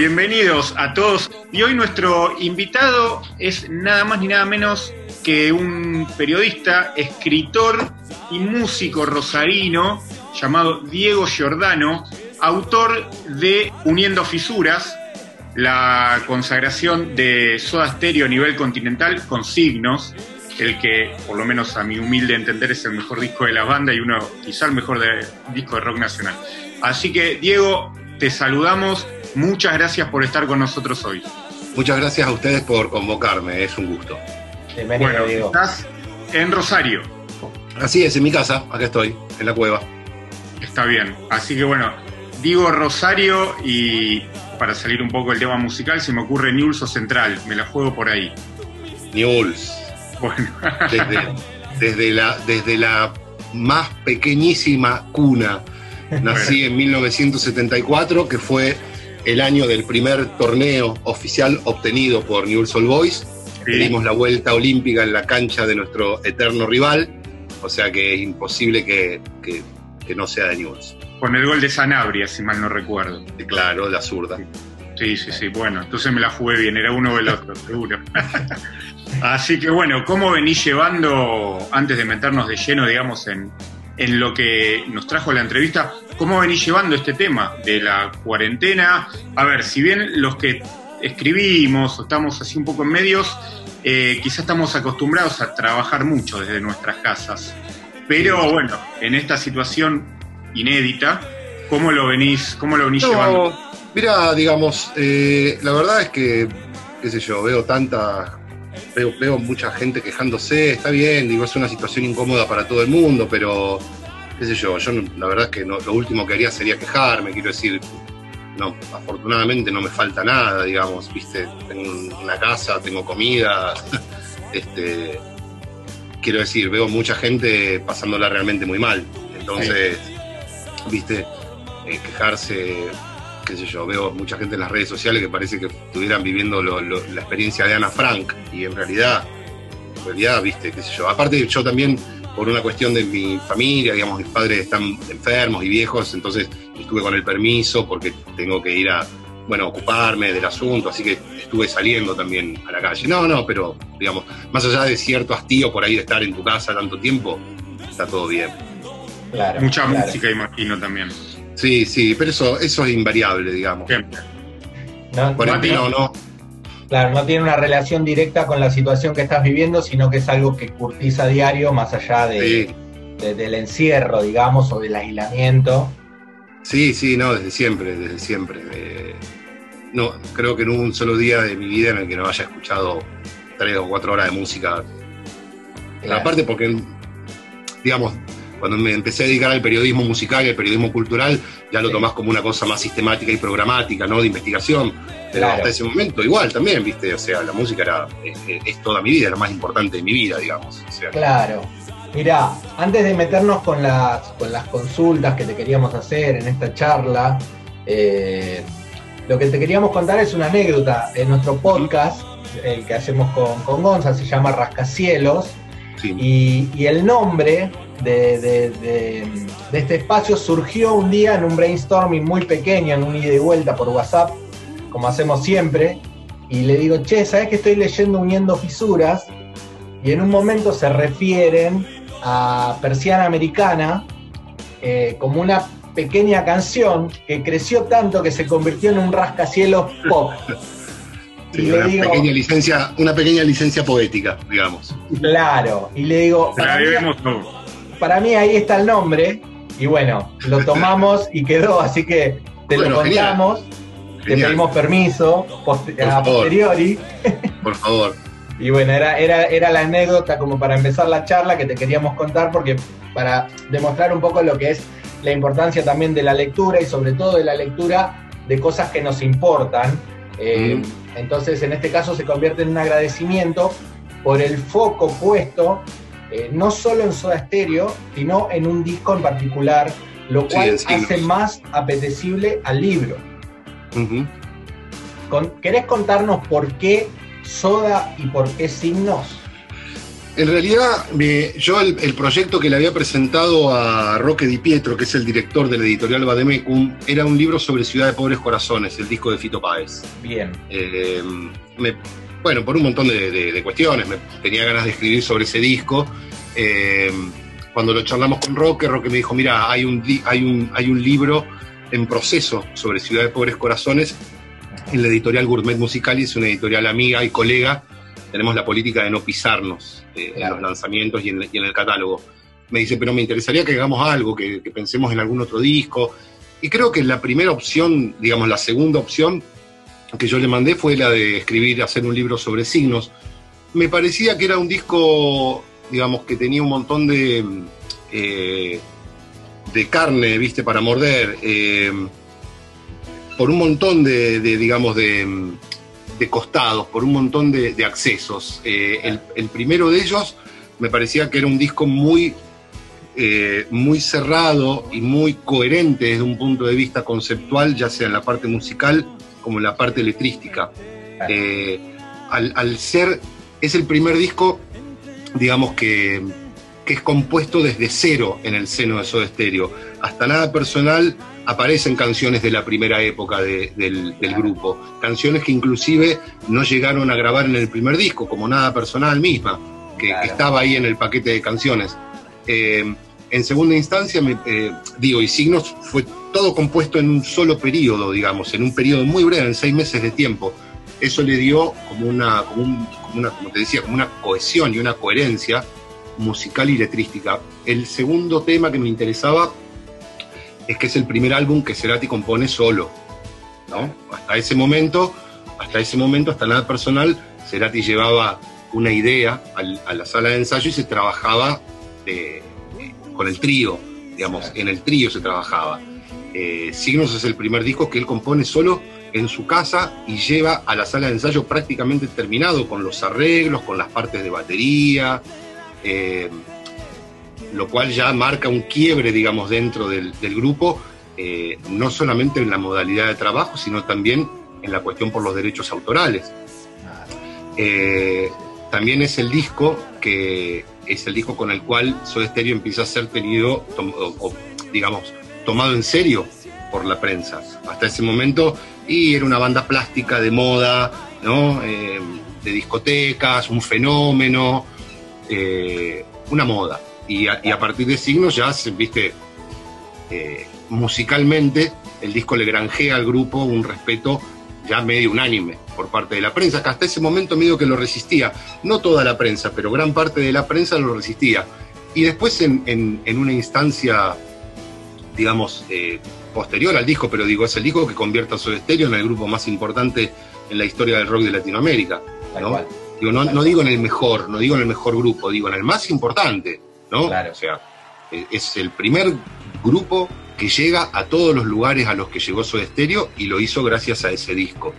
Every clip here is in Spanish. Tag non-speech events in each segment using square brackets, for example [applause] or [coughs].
Bienvenidos a todos. Y hoy nuestro invitado es nada más ni nada menos que un periodista, escritor y músico rosarino llamado Diego Giordano, autor de Uniendo Fisuras, la consagración de Soda Stereo a nivel continental con signos, el que, por lo menos a mi humilde entender, es el mejor disco de la banda y uno, quizá el mejor disco de rock nacional. Así que, Diego, te saludamos. Muchas gracias por estar con nosotros hoy. Muchas gracias a ustedes por convocarme, es un gusto. bueno, estás en Rosario. Así es, en mi casa, acá estoy, en la cueva. Está bien, así que bueno, digo Rosario y para salir un poco del tema musical se me ocurre Newell's o Central, me la juego por ahí. Newell's. Bueno. desde, la, desde la más pequeñísima cuna, [laughs] nací en 1974, que fue el año del primer torneo oficial obtenido por Newell's Old Boys. Dimos la vuelta olímpica en la cancha de nuestro eterno rival, o sea que es imposible que, no sea de Newell's. Con el gol de Sanabria, si mal no recuerdo. Claro, la zurda. Sí, sí, sí. Bueno, entonces me la jugué bien, era uno del otro, [laughs] seguro. Así que bueno, ¿cómo venís llevando, antes de meternos de lleno, digamos, en, en lo que nos trajo la entrevista, cómo venís llevando este tema de la cuarentena? A ver, si bien los que escribimos o estamos así un poco en medios, eh, quizás estamos acostumbrados a trabajar mucho desde nuestras casas. Pero bueno, en esta situación inédita, ¿cómo lo venís, cómo lo venís llevando? Mira, digamos, eh, la verdad es que, qué sé yo, veo tanta veo, mucha gente quejándose, está bien, digo, es una situación incómoda para todo el mundo, pero qué sé yo, yo la verdad es que lo último que haría sería quejarme, quiero decir, no, afortunadamente no me falta nada, digamos, viste, tengo una casa, tengo comida, [laughs] este, quiero decir, veo mucha gente pasándola realmente muy mal, entonces, viste, eh, quejarse qué sé yo, veo mucha gente en las redes sociales que parece que estuvieran viviendo la experiencia de Ana Frank y en realidad, en realidad, viste, qué sé yo. Aparte yo también, por una cuestión de mi familia, digamos, mis padres están enfermos y viejos, entonces estuve con el permiso porque tengo que ir a, bueno, ocuparme del asunto, así que estuve saliendo también a la calle. No, no, pero digamos, más allá de cierto hastío por ahí de estar en tu casa tanto tiempo, está todo bien. Mucha música, imagino también. Sí, sí, pero eso, eso es invariable, digamos. No, no, Claro, no tiene una relación directa con la situación que estás viviendo, sino que es algo que curtiza a diario, más allá de, del encierro, digamos, o del aislamiento. Sí, sí, no, desde siempre, desde siempre. no, creo que no hubo un solo día de mi vida en el que no haya escuchado tres o cuatro horas de música. Aparte porque, digamos, cuando me empecé a dedicar al periodismo musical y al periodismo cultural, ya lo tomás como una cosa más sistemática y programática, ¿no? De investigación. Pero hasta ese momento igual también, ¿viste? O sea, la música era, es, toda mi vida, lo más importante de mi vida, digamos. claro. Mirá, antes de meternos con las, con las consultas que te queríamos hacer en esta charla, eh, lo que te queríamos contar es una anécdota de nuestro podcast, el que hacemos con, con Gonza, se llama Rascacielos. Y, y, el nombre de, este espacio surgió un día en un brainstorming muy pequeño, en un ida y vuelta por WhatsApp, como hacemos siempre, y le digo, che, ¿sabes que estoy leyendo Uniendo Fisuras? Y en un momento se refieren a Persiana Americana eh, como una pequeña canción que creció tanto que se convirtió en un rascacielos pop. [laughs] una, pequeña licencia, una pequeña licencia poética, digamos. Claro, y le digo para mí ahí está el nombre y bueno, lo tomamos y quedó, así que te lo contamos, te pedimos permiso a posteriori. [laughs] Por favor. y bueno, era, era, era la anécdota como para empezar la charla que te queríamos contar porque para demostrar un poco lo que es la importancia también de la lectura y sobre todo de la lectura de cosas que nos importan. Eh, entonces, en este caso se convierte en un agradecimiento por el foco puesto eh, no solo en Soda Stereo, sino en un disco en particular, lo cual hace más apetecible al libro. ¿Querés contarnos por qué Soda y por qué Signos? En realidad, yo el, proyecto que le había presentado a Roque Di Pietro, que es el director de la editorial Bademecum, era un libro sobre Ciudad de Pobres Corazones, el disco de Fito Páez. Bien. Eh, bueno, por un montón de, cuestiones, me, tenía ganas de escribir sobre ese disco. Eh, cuando lo charlamos con Roque, Roque me dijo, mira, hay un, hay un, hay un libro en proceso sobre Ciudad de Pobres Corazones en la editorial Gourmet Musical y es una editorial amiga y colega tenemos la política de no pisarnos eh, en los lanzamientos y en, el catálogo. Me dice, pero me interesaría que hagamos algo, que, pensemos en algún otro disco. Y creo que la primera opción, digamos, la segunda opción que yo le mandé fue la de escribir, hacer un libro sobre signos. Me parecía que era un disco, digamos, que tenía un montón de, eh, de carne, viste, para morder, eh, por un montón de digamos, de costados, por un montón de, accesos. Eh, el, primero de ellos me parecía que era un disco muy, eh, muy cerrado y muy coherente desde un punto de vista conceptual, ya sea en la parte musical como en la parte letrística. Al, ser, es el primer disco, digamos que, que es compuesto desde cero en el seno de Soda Stereo. Hasta nada personal aparecen canciones de la primera época del, grupo, canciones que inclusive no llegaron a grabar en el primer disco, como Nada Personal misma, que, estaba ahí en el paquete de canciones. Eh, en segunda instancia, me, eh, digo, y Signos fue todo compuesto en un solo periodo, digamos, en un periodo muy breve, en seis meses de tiempo. Eso le dio como una, como, una, como te decía, como una cohesión y una coherencia musical y letrística. El segundo tema que me interesaba es que es el primer álbum que Cerati compone solo. Hasta ese momento, hasta ese momento, hasta nada personal, Cerati llevaba una idea a la sala de ensayo y se trabajaba eh, con el trío, digamos, en el trío se trabajaba. Eh, Signos es el primer disco que él compone solo en su casa y lleva a la sala de ensayo prácticamente terminado, con los arreglos, con las partes de batería. Eh, lo cual ya marca un quiebre, digamos, dentro del, grupo, eh, no solamente en la modalidad de trabajo, sino también en la cuestión por los derechos autorales. Eh, también es el disco que es el disco con el cual Soda Stereo empieza a ser tenido, o, digamos, tomado en serio por la prensa. Hasta ese momento, y era una banda plástica de moda, ¿no? Eh, de discotecas, un fenómeno, una moda y a, partir de signos ya, viste, eh, musicalmente el disco le granjea al grupo un respeto ya medio unánime por parte de la prensa, que hasta ese momento medio que lo resistía. No toda la prensa, pero gran parte de la prensa lo resistía. Y después en, una instancia, digamos, eh, posterior al disco, pero digo, es el disco que convierte a Soda Stereo en el grupo más importante en la historia del rock de Latinoamérica. ¿no? Digo, no, no digo en el mejor, no digo en el mejor grupo, digo en el más importante. ¿no? Claro. O sea, e-, es el primer grupo que llega a todos los lugares a los que llegó Soda Stereo y lo hizo gracias a ese disco.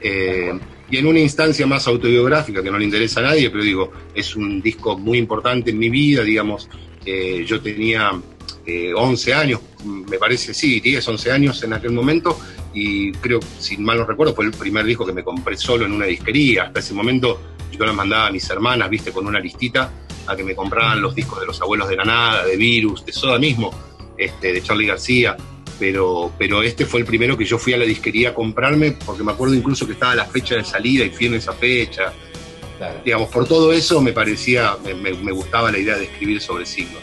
Eh, y en una instancia más autobiográfica que no le interesa a nadie, pero digo, es un disco muy importante en mi vida, digamos, eh, yo tenía 11 eh, años, me parece, sí, 10, 11 años en aquel momento, y creo, si mal no recuerdo, fue el primer disco que me compré solo en una disquería. Hasta ese momento yo las mandaba a mis hermanas, viste, con una listita a que me compraban los discos de los abuelos de Granada, de Virus, de Soda mismo, este, de Charlie García. Pero, pero este fue el primero que yo fui a la disquería a comprarme, porque me acuerdo incluso que estaba la fecha de salida y fui en esa fecha. Digamos, por todo eso me parecía, me, gustaba la idea de escribir sobre signos.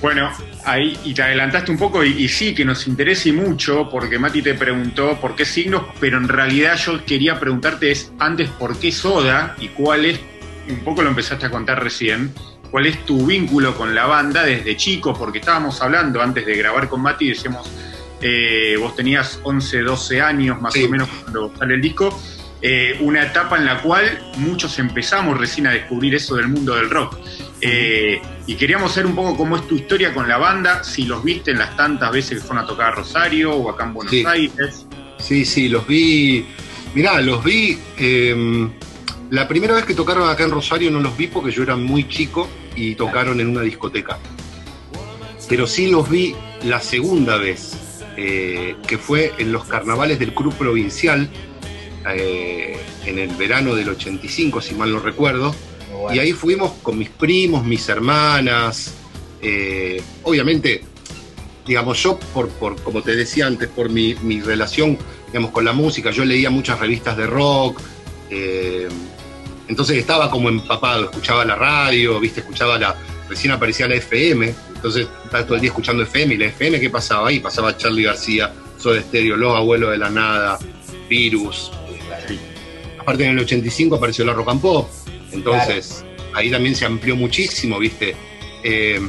Bueno, ahí, y te adelantaste un poco, y, sí, que nos interese mucho, porque Mati te preguntó por qué signos, pero en realidad yo quería preguntarte es antes por qué Soda y cuál es un poco lo empezaste a contar recién, cuál es tu vínculo con la banda desde chico, porque estábamos hablando antes de grabar con Mati, decíamos, eh, vos tenías 11, 12 años más o menos cuando sale el disco, eh, una etapa en la cual muchos empezamos recién a descubrir eso del mundo del rock. Eh, y queríamos saber un poco cómo es tu historia con la banda, si los viste en las tantas veces que fueron a tocar a Rosario o acá en Buenos Aires. Sí, sí, los vi. Mirá, los vi. Em, la primera vez que tocaron acá en Rosario no los vi porque yo era muy chico y tocaron en una discoteca. Pero sí los vi la segunda vez, eh, que fue en los carnavales del Club Provincial, eh, en el verano del 85, si mal no recuerdo. Y ahí fuimos con mis primos, mis hermanas. Eh, obviamente, digamos, yo, por, por, como te decía antes, por mi, mi, relación digamos, con la música, yo leía muchas revistas de rock. Eh, entonces estaba como empapado, escuchaba la radio, viste, escuchaba la. Recién aparecía la FM, entonces estaba todo el día escuchando FM. Y la FM, ¿qué pasaba ahí? Pasaba Charlie García, Soda Stereo, Los Abuelos de la Nada, Virus. Aparte en el 85 apareció la Rock and Pop. Entonces, ahí también se amplió muchísimo, ¿viste? Eh,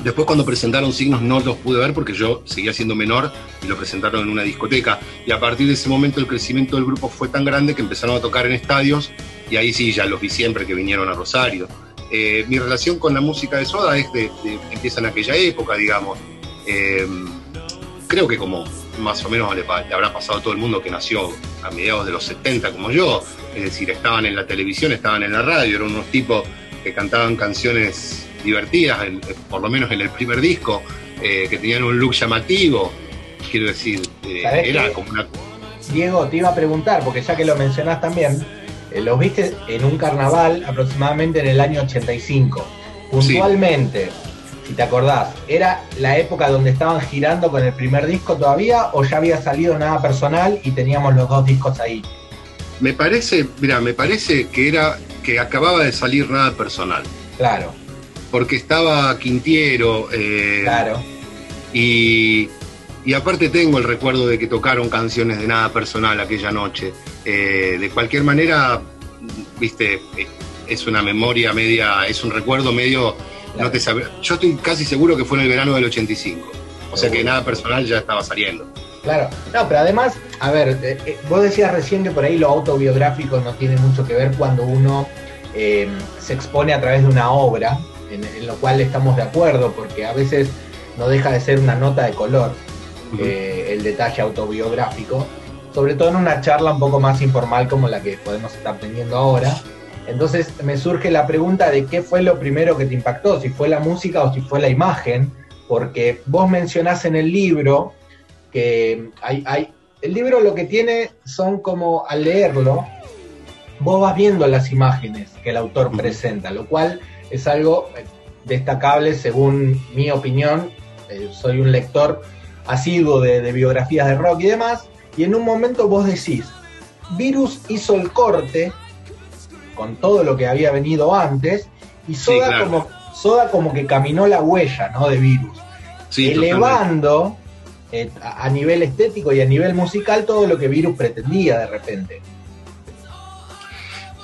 después cuando presentaron Signos no los pude ver porque yo seguía siendo menor y lo presentaron en una discoteca. Y a partir de ese momento el crecimiento del grupo fue tan grande que empezaron a tocar en estadios y ahí sí, ya los vi siempre que vinieron a Rosario. Eh, mi relación con la música de Soda es de, empieza en aquella época, digamos. Eh, creo que como más o menos le, le, habrá pasado a todo el mundo que nació a mediados de los 70 como yo, es decir, estaban en la televisión, estaban en la radio, eran unos tipos que cantaban canciones divertidas, por lo menos en el primer disco, eh, que tenían un look llamativo, quiero decir, eh, era como una... Diego, te iba a preguntar, porque ya que lo mencionás también, eh, los viste en un carnaval aproximadamente en el año 85. Puntualmente, si te acordás, ¿era la época donde estaban girando con el primer disco todavía o ya había salido nada personal y teníamos los dos discos ahí? Me parece, mira, me parece que era que acababa de salir nada personal. Claro. Porque estaba Quintiero. Eh, claro. Y, y, aparte tengo el recuerdo de que tocaron canciones de nada personal aquella noche. Eh, de cualquier manera, viste, es una memoria media, es un recuerdo medio no te Yo estoy casi seguro que fue en el verano del 85. O sea que nada personal ya estaba saliendo. Claro, no, pero además, a ver, eh, eh, vos decías recién que por ahí lo autobiográfico no tiene mucho que ver cuando uno em, se expone a través de una obra, en, lo cual estamos de acuerdo, porque a veces no deja de ser una nota de color eh, el detalle autobiográfico, sobre todo en una charla un poco más informal como la que podemos estar teniendo ahora. Entonces me surge la pregunta de qué fue lo primero que te impactó, si fue la música o si fue la imagen, porque vos mencionás en el libro que hay, hay, el libro lo que tiene son como al leerlo, vos vas viendo las imágenes que el autor presenta, lo cual es algo eh, destacable según mi opinión. Eh, soy un lector asiduo de, de biografías de rock y demás, y en un momento vos decís, Virus hizo el corte con todo lo que había venido antes, y Soda, como, Soda como que caminó la huella ¿no? de Virus, elevando eh, a nivel estético y a nivel musical todo lo que Virus pretendía de repente.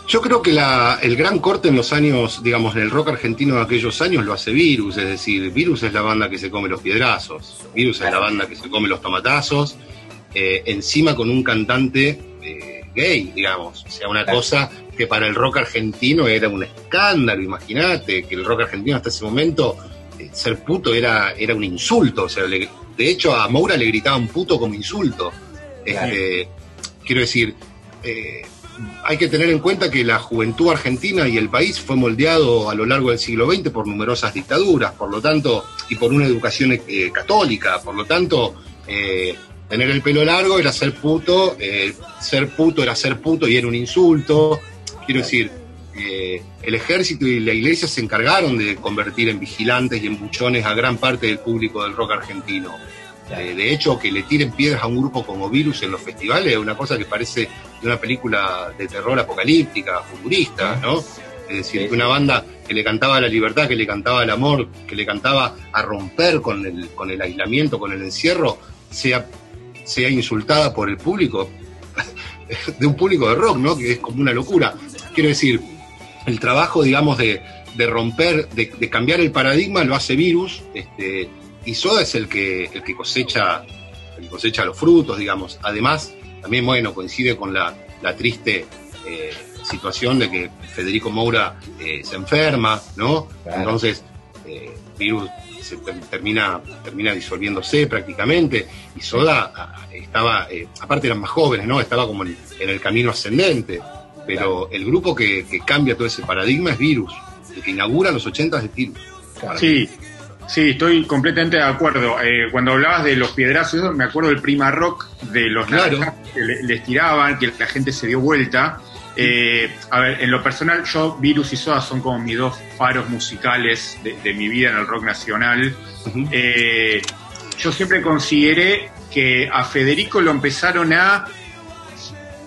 Yo creo que el gran corte en los años, digamos, en el rock argentino de aquellos años lo hace Virus, es decir, Virus es la banda que se come los piedrazos, Virus es la banda que se come los tomatazos, eh, encima con un cantante eh, gay, digamos, o sea, una cosa que para el rock argentino era un escándalo, imagínate, que el rock argentino hasta ese momento, ser puto era, era un insulto, o sea, de hecho a Moura le gritaban puto como insulto. Este, quiero decir, eh, hay que tener en cuenta que la juventud argentina y el país fue moldeado a lo largo del siglo XX por numerosas dictaduras, por lo tanto, y por una educación eh, católica, por lo tanto, tener el pelo largo era ser puto, ser puto era ser puto y era un insulto, Quiero decir, eh, el ejército y la iglesia se encargaron de convertir en vigilantes y en buchones a gran parte del público del rock argentino. Eh, de hecho, que le tiren piedras a un grupo como Virus en los festivales es una cosa que parece de una película de terror apocalíptica, futurista, ¿no? Es decir, que una banda que le cantaba la libertad, que le cantaba el amor, que le cantaba a romper con el, con el aislamiento, con el encierro, sea, sea insultada por el público, [laughs] de un público de rock, ¿no? Que es como una locura. Quiero decir, el trabajo, digamos, de, romper, de, cambiar el paradigma lo hace Virus, este, y Soda es el que, el que cosecha, el cosecha los frutos, digamos. Además, también, bueno, coincide con la, triste eh, situación de que Federico Moura eh, se enferma, ¿no? Entonces, eh, Virus se termina, termina disolviéndose prácticamente, y Soda estaba, aparte eran más jóvenes, ¿no? Estaba como en el camino ascendente pero el grupo que, cambia todo ese paradigma es Virus, el que inaugura los 80 es Virus. Sí, sí, estoy completamente de acuerdo. Eh, cuando hablabas de los piedrazos, me acuerdo del prima rock de los claro. que les tiraban, que la gente se dio vuelta. Eh, a ver, en lo personal, yo, Virus y Soda son como mis dos faros musicales de, mi vida en el rock nacional. Eh, yo siempre consideré que a Federico lo empezaron a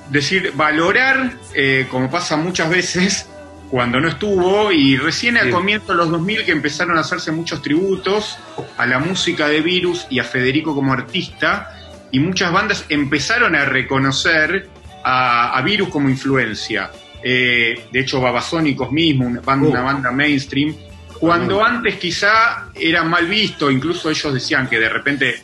decir, valorar, eh, como pasa muchas veces, cuando no estuvo, y recién al comienzo de los 2000 que empezaron a hacerse muchos tributos a la música de Virus y a Federico como artista, y muchas bandas empezaron a reconocer a, Virus como influencia. Eh, de hecho, Babasónicos mismo, una banda, una uh. banda mainstream, cuando antes quizá era mal visto, incluso ellos decían que de repente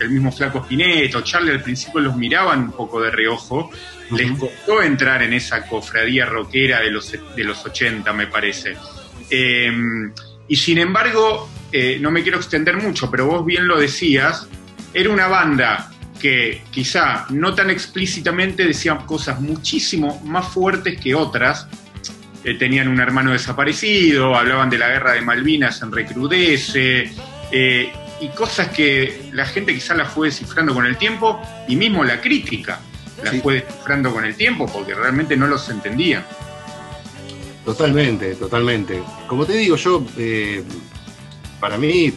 el mismo Flaco Spinetta o Charlie al principio los miraban un poco de reojo, les costó entrar en esa cofradía rockera de los, de los 80, me parece. Em, y sin embargo, eh, no me quiero extender mucho, pero vos bien lo decías, era una banda que quizá no tan explícitamente decían cosas muchísimo más fuertes que otras. Eh, tenían un hermano desaparecido, hablaban de la guerra de Malvinas en Recrudece, eh, y cosas que la gente quizá las fue descifrando con el tiempo, y mismo la crítica las fue descifrando con el tiempo, porque realmente no los entendían. Totalmente, totalmente. Como te digo, yo, eh, para mí,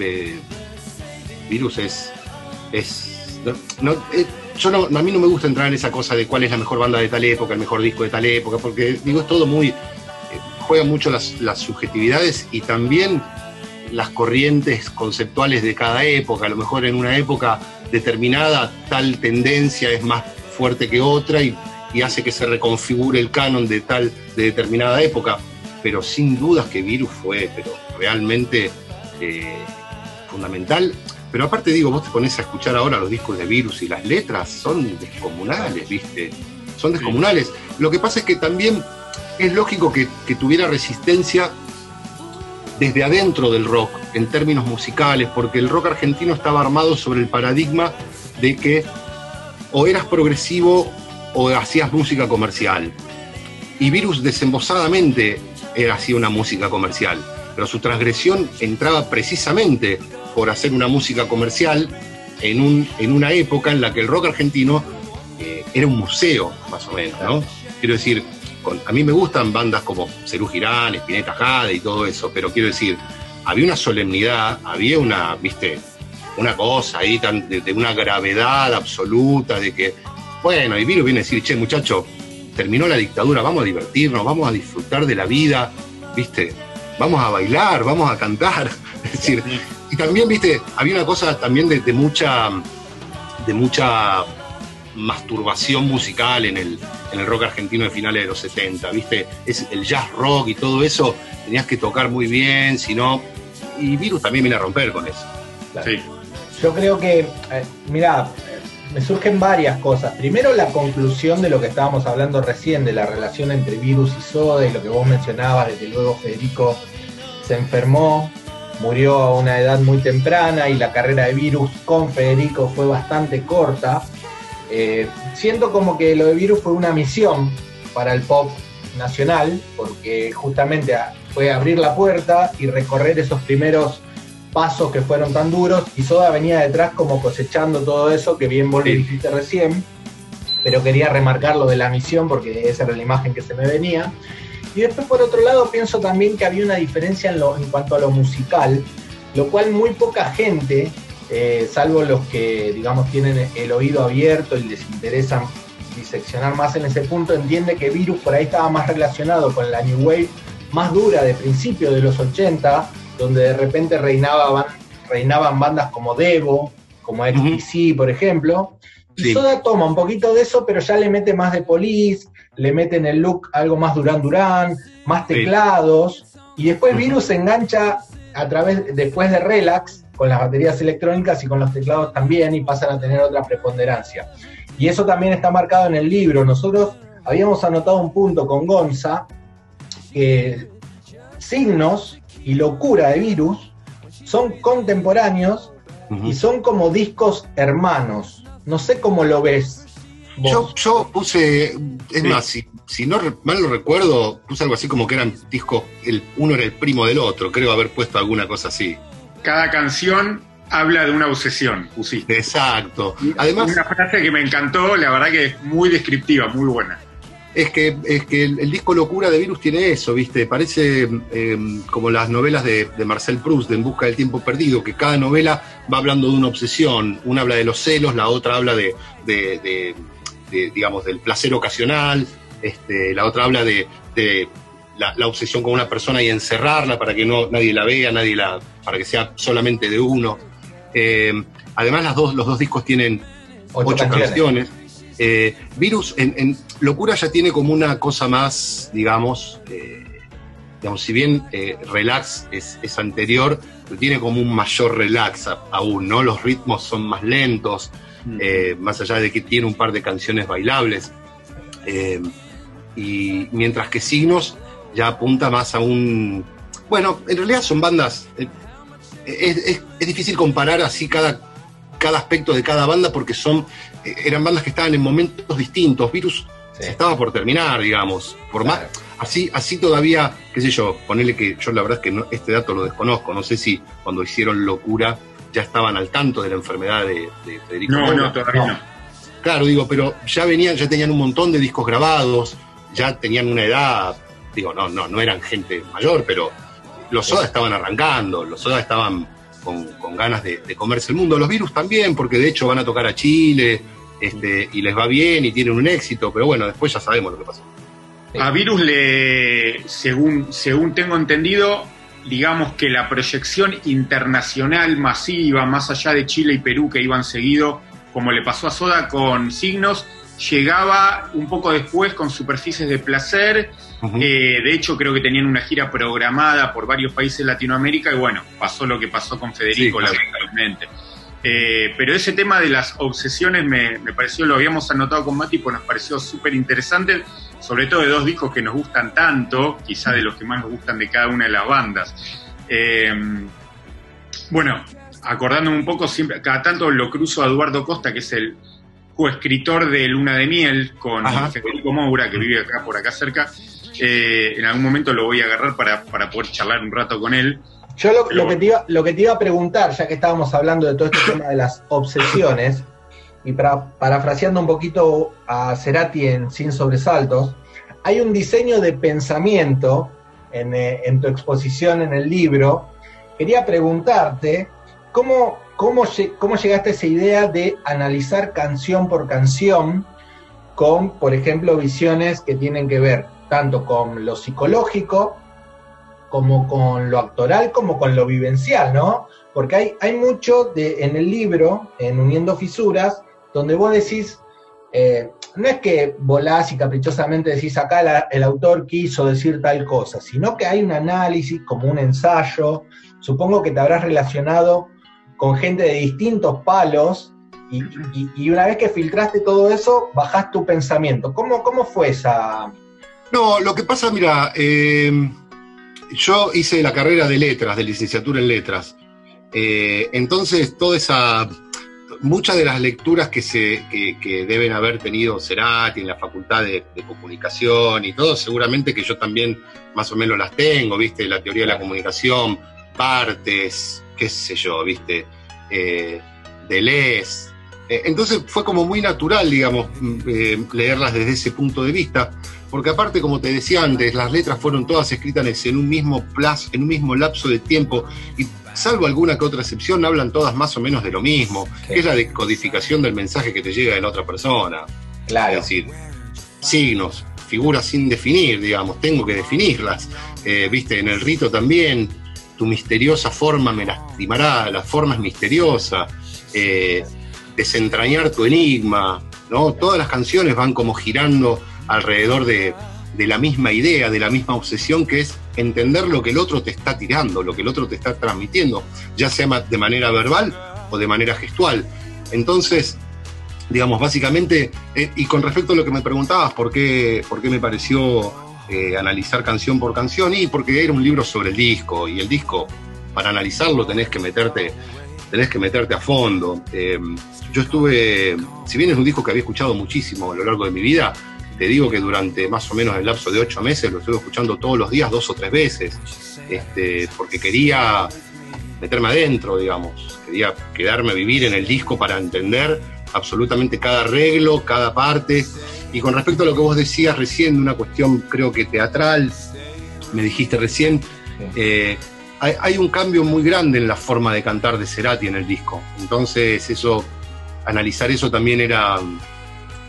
Virus es, es no, eh, yo no, a mí no me gusta entrar en esa cosa de cuál es la mejor banda de tal época, el mejor disco de tal época, porque digo, es todo muy, eh, juega mucho las, subjetividades y también las corrientes conceptuales de cada época. A lo mejor en una época determinada tal tendencia es más fuerte que otra y, hace que se reconfigure el canon de tal, de determinada época. Pero sin dudas que Virus fue pero realmente eh, fundamental pero aparte digo, vos te pones a escuchar ahora los discos de Virus y las letras son descomunales, ¿viste? Son descomunales. Lo que pasa es que también es lógico que, tuviera resistencia desde adentro del rock, en términos musicales, porque el rock argentino estaba armado sobre el paradigma de que o eras progresivo o hacías música comercial. Y Virus desembosadamente así una música comercial, pero su transgresión entraba precisamente por hacer una música comercial en, un, en una época en la que el rock argentino eh, era un museo, más o menos, ¿no? Quiero decir, a mí me gustan bandas como Cerú Girán, Spinetta Jade y todo eso, pero quiero decir, había una solemnidad, había una, viste, una cosa ahí de, una gravedad absoluta, de que, bueno, y Viro viene a decir, che, muchacho, terminó la dictadura, vamos a divertirnos, vamos a disfrutar de la vida, viste, vamos a bailar, vamos a cantar. [laughs] Es decir, y también, viste, había una cosa también de, mucha de mucha masturbación musical en el, en el rock argentino de finales de los 70, ¿viste? Es el jazz rock y todo eso, tenías que tocar muy bien, si no... Y Virus también viene a romper con eso. Sí. Yo creo que, eh, mira, me surgen varias cosas. Primero la conclusión de lo que estábamos hablando recién, de la relación entre Virus y Soda y lo que vos mencionabas, desde luego Federico se enfermó, murió a una edad muy temprana y la carrera de Virus con Federico fue bastante corta. Eh, siento como que lo de Virus fue una misión para el pop nacional, porque justamente fue abrir la puerta y recorrer esos primeros pasos que fueron tan duros y Soda venía detrás como cosechando todo eso que bien vos lo dijiste recién, pero quería remarcar lo de la misión porque esa era la imagen que se me venía. Y después por otro lado pienso también que había una diferencia en, lo, en cuanto a lo musical, lo cual muy poca gente, eh, salvo los que digamos tienen el oído abierto y les interesa diseccionar más en ese punto, entiende que Virus por ahí estaba más relacionado con la New Wave más dura de principios de los 80, donde de repente reinaban, reinaban bandas como Devo, como XTC, por ejemplo. Y Soda toma un poquito de eso, pero ya le mete más de Police, le meten el look algo más Durán Durán, más teclados, y después Virus se engancha a través, después de Relax, con las baterías electrónicas y con los teclados también, y pasan a tener otra preponderancia. Y eso también está marcado en el libro. Nosotros habíamos anotado un punto con Gonza, que signos y locura de Virus son contemporáneos y son como discos hermanos. No sé cómo lo ves. Yo, yo puse, es más, si, no mal lo recuerdo, puse algo así como que eran discos, el, uno era el primo del otro, creo haber puesto alguna cosa así. Cada canción habla de una obsesión, pusiste. Exacto. Además, una frase que me encantó, la verdad que es muy descriptiva, muy buena. Es que, es que el, disco Locura de Virus tiene eso, ¿viste? Parece em, como las novelas de, Marcel Proust, de En Busca del Tiempo Perdido, que cada novela va hablando de una obsesión. Una habla de los celos, la otra habla de, digamos, del placer ocasional, este, la otra habla de, la, obsesión con una persona y encerrarla para que no, nadie la vea, nadie la, para que sea solamente de uno. Em, además, las dos, los dos discos tienen ocho, canciones eh, Virus en, Locura ya tiene como una cosa más, digamos, eh, digamos si bien eh, Relax es, anterior, pero tiene como un mayor relax aún, ¿no? Los ritmos son más lentos, más allá de que tiene un par de canciones bailables. y mientras que Signos ya apunta más a un... Bueno, en realidad son bandas... Es, es, difícil comparar así cada, cada aspecto de cada banda porque son eran bandas que estaban en momentos distintos. Virus estaba por terminar, digamos. Por más, así, así todavía, qué sé yo, ponerle que yo la verdad es que este dato lo desconozco. No sé si cuando hicieron locura ya estaban al tanto de la enfermedad de, Federico. No, no, todavía no. Claro, digo, pero ya venían, ya tenían un montón de discos grabados, ya tenían una edad, digo, no, no, no eran gente mayor, pero los Soda estaban arrancando, los Soda estaban con, ganas de, de, comerse el mundo. Los virus también, porque de hecho van a tocar a Chile, este, y les va bien y tienen un éxito, pero bueno, después ya sabemos lo que pasó. A Virus le, según, según tengo entendido, digamos que la proyección internacional masiva, más allá de Chile y Perú que iban seguido, como le pasó a Soda con Signos, llegaba un poco después con superficies de placer. Eh, de hecho, creo que tenían una gira programada por varios países de Latinoamérica y bueno, pasó lo que pasó con Federico, lamentablemente. Eh, pero ese tema de las obsesiones me, pareció, lo habíamos anotado con Mati, pues nos pareció súper interesante, sobre todo de dos discos que nos gustan tanto, quizá de los que más nos gustan de cada una de las bandas. Eh, bueno, acordándome un poco, siempre, cada tanto lo cruzo a Eduardo Costa, que es el coescritor de Luna de Miel, con Federico Moura, que vive acá por acá cerca. Eh, en algún momento lo voy a agarrar para, para poder charlar un rato con él. Yo lo, que te iba, lo que te iba a preguntar, ya que estábamos hablando de todo este [coughs] tema de las obsesiones, y para, parafraseando un poquito a Cerati en Sin Sobresaltos, hay un diseño de pensamiento en, eh, tu exposición en el libro. Quería preguntarte, ¿cómo, cómo, ¿cómo llegaste a esa idea de analizar canción por canción con, por ejemplo, visiones que tienen que ver tanto con lo psicológico, como con lo actoral, como con lo vivencial, ¿no? Porque hay, hay mucho de, en el libro, en Uniendo Fisuras, donde vos decís, eh, no es que volás y caprichosamente decís acá el autor quiso decir tal cosa, sino que hay un análisis, como un ensayo, supongo que te habrás relacionado con gente de distintos palos y, una vez que filtraste todo eso, bajás tu pensamiento. ¿Cómo, cómo fue esa...? No, lo que pasa, mira, eh, yo hice la carrera de letras, de licenciatura en letras. Eh, entonces, toda esa. Muchas de las lecturas que, se, que, deben haber tenido Cerati en la facultad de, comunicación y todo, seguramente que yo también más o menos las tengo, ¿viste? La teoría de la comunicación, partes, qué sé yo, ¿viste? Eh, de Les. Eh, entonces fue como muy natural, digamos, mm, leerlas desde ese punto de vista porque aparte, como te decía antes, las letras fueron todas escritas en un mismo plazo, en un mismo lapso de tiempo, y salvo alguna que otra excepción, hablan todas más o menos de lo mismo, que es la decodificación del mensaje que te llega de la otra persona. Claro. Es decir, signos, figuras sin definir, digamos, tengo que definirlas. Eh, viste, en el rito también, tu misteriosa forma me lastimará, la forma es misteriosa. Eh, desentrañar tu enigma, ¿no? Todas las canciones van como girando alrededor de, la misma idea, de la misma obsesión, que es entender lo que el otro te está tirando, lo que el otro te está transmitiendo, ya sea de manera verbal o de manera gestual. Entonces, digamos, básicamente, eh, y con respecto a lo que me preguntabas, ¿por qué, me pareció eh, analizar canción por canción? Y porque era un libro sobre el disco, y el disco, para analizarlo tenés que meterte, tenés que meterte a fondo. Eh, yo estuve, si bien es un disco que había escuchado muchísimo a lo largo de mi vida, te digo que durante más o menos el lapso de ocho meses lo estuve escuchando todos los días, dos o tres veces, este, porque quería meterme adentro, digamos, quería quedarme a vivir en el disco para entender absolutamente cada arreglo, cada parte. Y con respecto a lo que vos decías recién, una cuestión creo que teatral, me dijiste recién, eh, hay, un cambio muy grande en la forma de cantar de Cerati en el disco. Entonces, eso, analizar eso también era,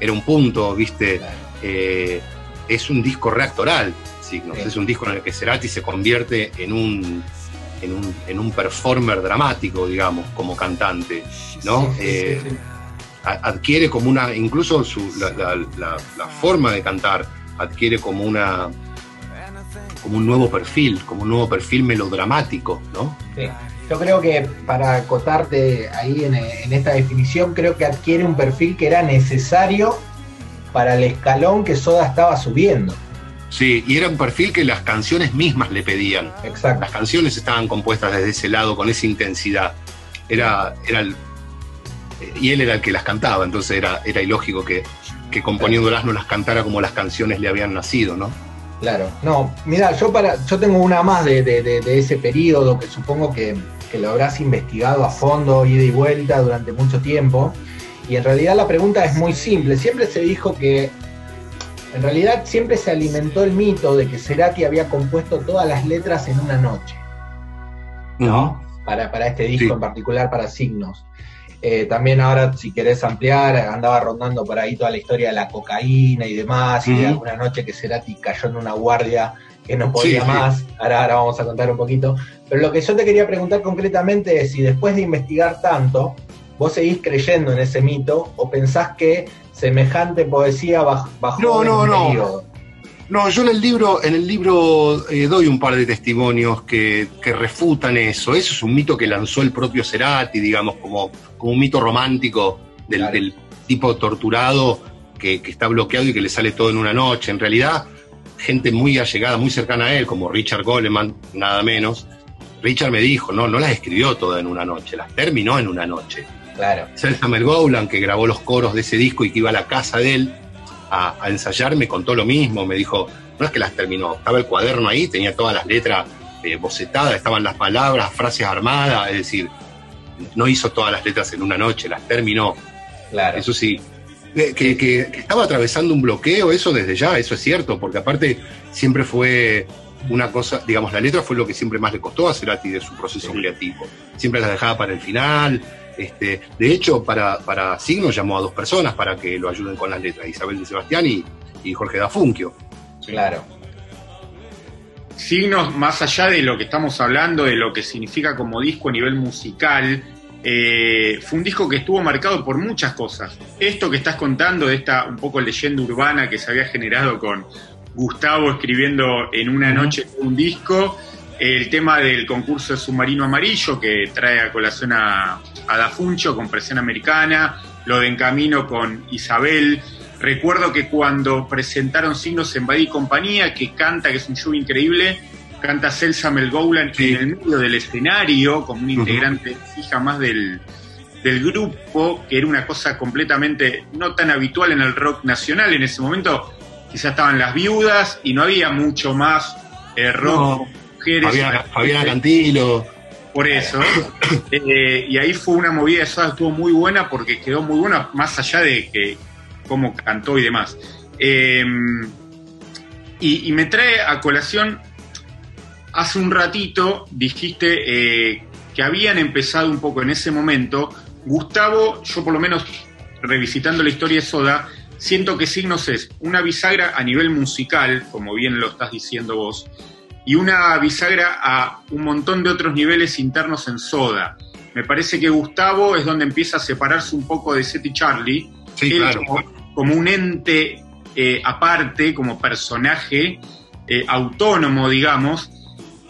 era un punto, ¿viste? Eh, es un disco reactoral, Signos. Es un disco en el que Cerati se convierte en un, en un, performer dramático, digamos, como cantante, ¿no? Eh, adquiere como una, incluso la, forma de cantar adquiere como una como un nuevo perfil, como un nuevo perfil melodramático, ¿no? Sí. Yo creo que para acotarte ahí en, en, esta definición, creo que adquiere un perfil que era necesario para el escalón que Soda estaba subiendo. Sí, y era un perfil que las canciones mismas le pedían. Exacto. Las canciones estaban compuestas desde ese lado, con esa intensidad. Era, era y él era el que las cantaba, entonces era, era ilógico que, que componiéndolas no las cantara como las canciones le habían nacido, ¿no? Claro, no, mira, yo para, yo tengo una más de, de, ese periodo que supongo que, que, lo habrás investigado a fondo, ida y vuelta durante mucho tiempo. Y en realidad la pregunta es muy simple. Siempre se dijo que, en realidad siempre se alimentó el mito de que Cerati había compuesto todas las letras en una noche. ¿No? para, para, este disco en particular, para Signos. Eh, también ahora, si querés ampliar, andaba rondando por ahí toda la historia de la cocaína y demás, y de alguna noche que Cerati cayó en una guardia que no podía más. Ahora, ahora vamos a contar un poquito. Pero lo que yo te quería preguntar concretamente es si después de investigar tanto, vos seguís creyendo en ese mito o pensás que semejante poesía bajó no, no, no. No, yo en el libro, en el libro eh, doy un par de testimonios que, refutan eso. Eso es un mito que lanzó el propio Cerati, digamos, como, como un mito romántico del, tipo torturado que, está bloqueado y que le sale todo en una noche. En realidad, gente muy allegada, muy cercana a él, como Richard Goleman, nada menos. Richard me dijo, no, no las escribió todas en una noche, las terminó en una noche. Claro. Selsamer Gowland, que grabó los coros de ese disco y que iba a la casa de él, a, ensayar me contó lo mismo, me dijo, no es que las terminó, estaba el cuaderno ahí, tenía todas las letras eh, bocetadas, estaban las palabras, frases armadas, es decir, no hizo todas las letras en una noche, las terminó. Claro. Eso sí. Que, estaba atravesando un bloqueo, eso desde ya, eso es cierto, porque aparte siempre fue una cosa, digamos, la letra fue lo que siempre más le costó a Cerati de su proceso creativo. Siempre las dejaba para el final, este, de hecho, para, para Signo llamó a dos personas para que lo ayuden con las letras, Isabel de Sebastián y, Jorge Dafunquio. Claro. Signos, más allá de lo que estamos hablando, de lo que significa como disco a nivel musical, eh, fue un disco que estuvo marcado por muchas cosas. Esto que estás contando de esta un poco leyenda urbana que se había generado con Gustavo escribiendo en una noche un disco, el tema del concurso de submarino amarillo que trae a colación a, a Dafuncho con presión americana, lo de Encamino con Isabel. Recuerdo que cuando presentaron Signos en Badí Compañía, que canta, que es un show increíble, canta Celsa Melgoulan en el medio del escenario, como un integrante fija más del, del grupo, que era una cosa completamente no tan habitual en el rock nacional. En ese momento quizás estaban las viudas y no había mucho más eh, rock. Mujeres. Fabiana Cantilo. Por eso. [coughs] Eh, y ahí fue una movida, eso estuvo muy buena porque quedó muy buena, más allá de que cómo cantó y demás. Em, y, me trae a colación, hace un ratito dijiste eh, que habían empezado un poco en ese momento. Gustavo, yo por lo menos revisitando la historia de Soda, siento que Signos es una bisagra a nivel musical, como bien lo estás diciendo vos, y una bisagra a un montón de otros niveles internos en Soda. Me parece que Gustavo es donde empieza a separarse un poco de Seth y Charlie, como, un ente eh, aparte, como personaje eh, autónomo, digamos,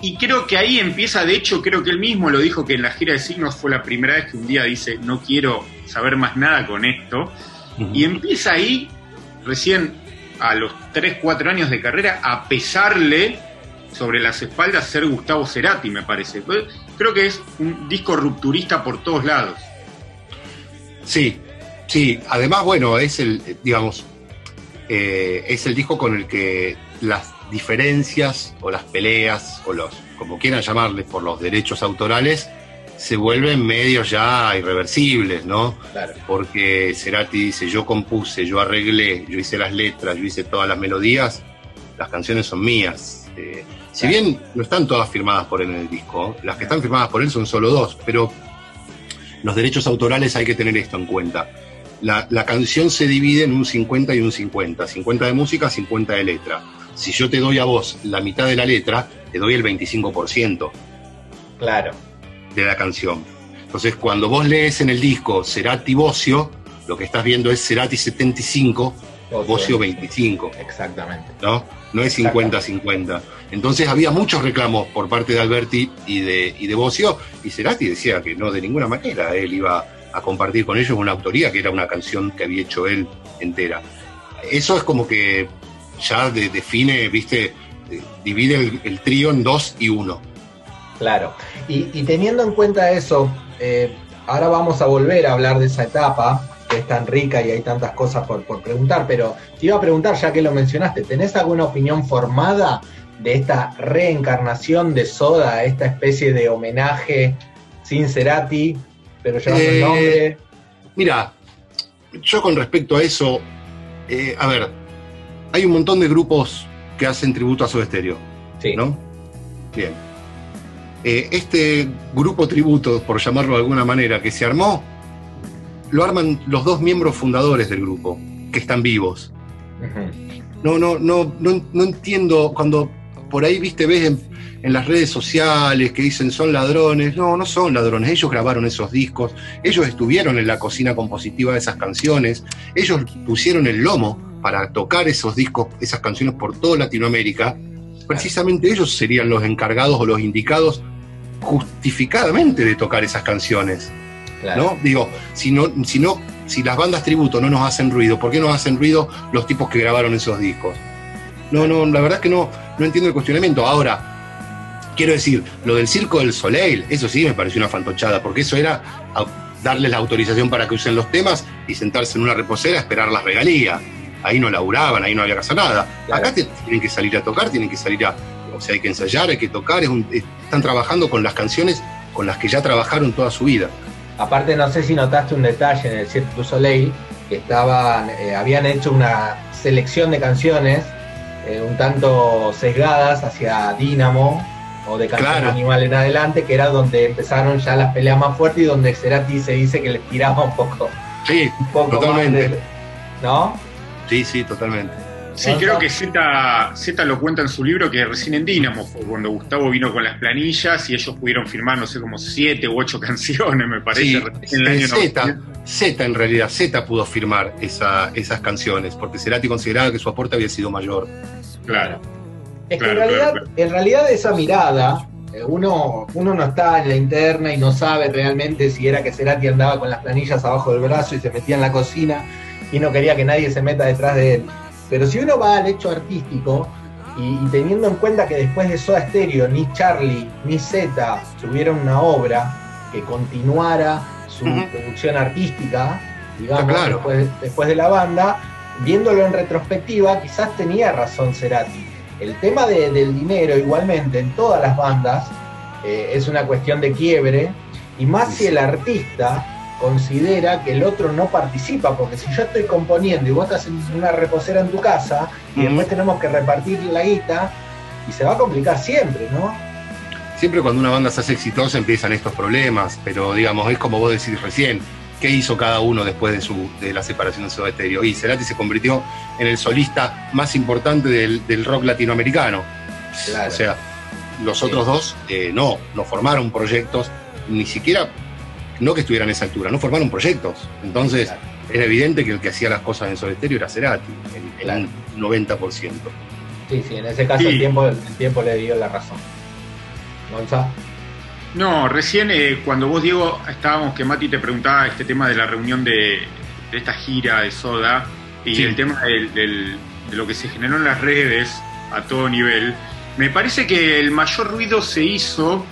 y creo que ahí empieza, de hecho, creo que él mismo lo dijo que en la gira de signos fue la primera vez que un día dice, no quiero saber más nada con esto. Y empieza ahí, recién a los 3, 4 años de carrera, a pesarle sobre las espaldas ser Gustavo Cerati, me parece. Creo que es un disco rupturista por todos lados. Sí, sí. Además, bueno, es el, digamos, eh, es el disco con el que las diferencias o las peleas o los, como quieran llamarles, por los derechos autorales, se vuelven medios ya irreversibles, ¿no? Claro. Porque Cerati dice, yo compuse, yo arreglé, yo hice las letras, yo hice todas las melodías, las canciones son mías. Si bien no están todas firmadas por él en el disco, las que están firmadas por él son solo dos, pero los derechos autorales hay que tener esto en cuenta. La, la canción se divide en un 50 y un 50, 50 de música, 50 de letra. Si yo te doy a vos la mitad de la letra, te doy el 25% Claro. de la canción. Entonces, cuando vos lees en el disco Cerati Bocio, lo que estás viendo es Cerati 75, Bocio 25, Exactamente. ¿no? No es 50-50. Entonces había muchos reclamos por parte de Alberti y de, y de Bocio, y Cerati decía que no, de ninguna manera él iba a compartir con ellos una autoría que era una canción que había hecho él entera. Eso es como que ya de- define, viste, eh, divide el, el trío en dos y uno. Claro. Y, y teniendo en cuenta eso, eh, ahora vamos a volver a hablar de esa etapa que es tan rica y hay tantas cosas por, por preguntar, pero te iba a preguntar, ya que lo mencionaste, ¿tenés alguna opinión formada de esta reencarnación de Soda, esta especie de homenaje sin Cerati, pero llevando el Eh, nombre? Mira, yo con respecto a eso, eh, a ver, hay un montón de grupos que hacen tributo a su estéreo, Sí. ¿no? Bien. Eh, este grupo tributo, por llamarlo de alguna manera, que se armó, lo arman los dos miembros fundadores del grupo, que están vivos. No, no, no, no, no entiendo cuando por ahí, viste, ves en, en las redes sociales que dicen son ladrones. No, no son ladrones. Ellos grabaron esos discos, ellos estuvieron en la cocina compositiva de esas canciones, ellos pusieron el lomo para tocar esos discos, esas canciones por toda Latinoamérica. Precisamente ellos serían los encargados o los indicados justificadamente de tocar esas canciones. Claro. ¿no? Digo, si no, si no, si las bandas tributo no nos hacen ruido, ¿por qué nos hacen ruido los tipos que grabaron esos discos? No, no, la verdad es que no, no entiendo el cuestionamiento. Ahora, quiero decir, lo del Circo del Soleil, eso sí me pareció una fantochada, porque eso era darles la autorización para que usen los temas y sentarse en una reposera a esperar las regalías. Ahí no laburaban, ahí no había que hacer nada. Claro. Acá tienen que salir a tocar, tienen que salir a. O sea, hay que ensayar, hay que tocar, es un- están trabajando con las canciones con las que ya trabajaron toda su vida. Aparte, no sé si notaste un detalle en el Cirque du Soleil, que estaban, eh, habían hecho una selección de canciones eh, un tanto sesgadas hacia Dynamo o de Canción Claro. Animal en adelante, que era donde empezaron ya las peleas más fuertes y donde Cerati se dice que les tiraba un poco, Sí, un poco Totalmente. de- ¿No? sí, sí, totalmente. Sí, creo que Z, Z lo cuenta en su libro que recién en Dínamo fue cuando Gustavo vino con las planillas y ellos pudieron firmar, no sé, como siete u ocho [laughs] canciones, me parece, Sí, en el año Z, 90. Z en realidad, Z pudo firmar esa- esas canciones, porque Cerati consideraba que su aporte había sido mayor. Claro. Es que Claro, en, realidad, claro, en realidad esa mirada, eh, uno, uno no está en la interna y no sabe realmente si era que Cerati andaba con las planillas abajo del brazo y se metía en la cocina y no quería que nadie se meta detrás de él. Pero si uno va al hecho artístico y, y teniendo en cuenta que después de Soda Stereo ni Charlie ni Z tuvieron una obra que continuara su producción artística, digamos, claro. después, después de la banda, viéndolo en retrospectiva, quizás tenía razón Cerati. El tema de- del dinero, igualmente, en todas las bandas, eh, es una cuestión de quiebre, y más si el artista considera que el otro no participa, porque si yo estoy componiendo y vos estás en una reposera en tu casa, y después tenemos que repartir la guita, y se va a complicar siempre, ¿no? Siempre cuando una banda se hace exitosa empiezan estos problemas, pero digamos, es como vos decís recién, ¿qué hizo cada uno después de, su, de la separación de Soda Stereo? Y Cerati se convirtió en el solista más importante del, del rock latinoamericano. Claro. O sea, los otros dos eh, no, no formaron proyectos, ni siquiera, no que estuvieran a esa altura, no formaron proyectos. Entonces, Claro. era evidente que el que hacía las cosas en Soda Stereo era Cerati, Claro. un 90%. Sí, sí, en ese caso Sí. el, tiempo, el tiempo le dio la razón. Gonza. No, recién eh, cuando vos, Diego, estábamos que Mati te preguntaba este tema de la reunión de, de esta gira de Soda y Sí. el tema del- del- de lo que se generó en las redes a todo nivel, me parece que el mayor ruido se hizo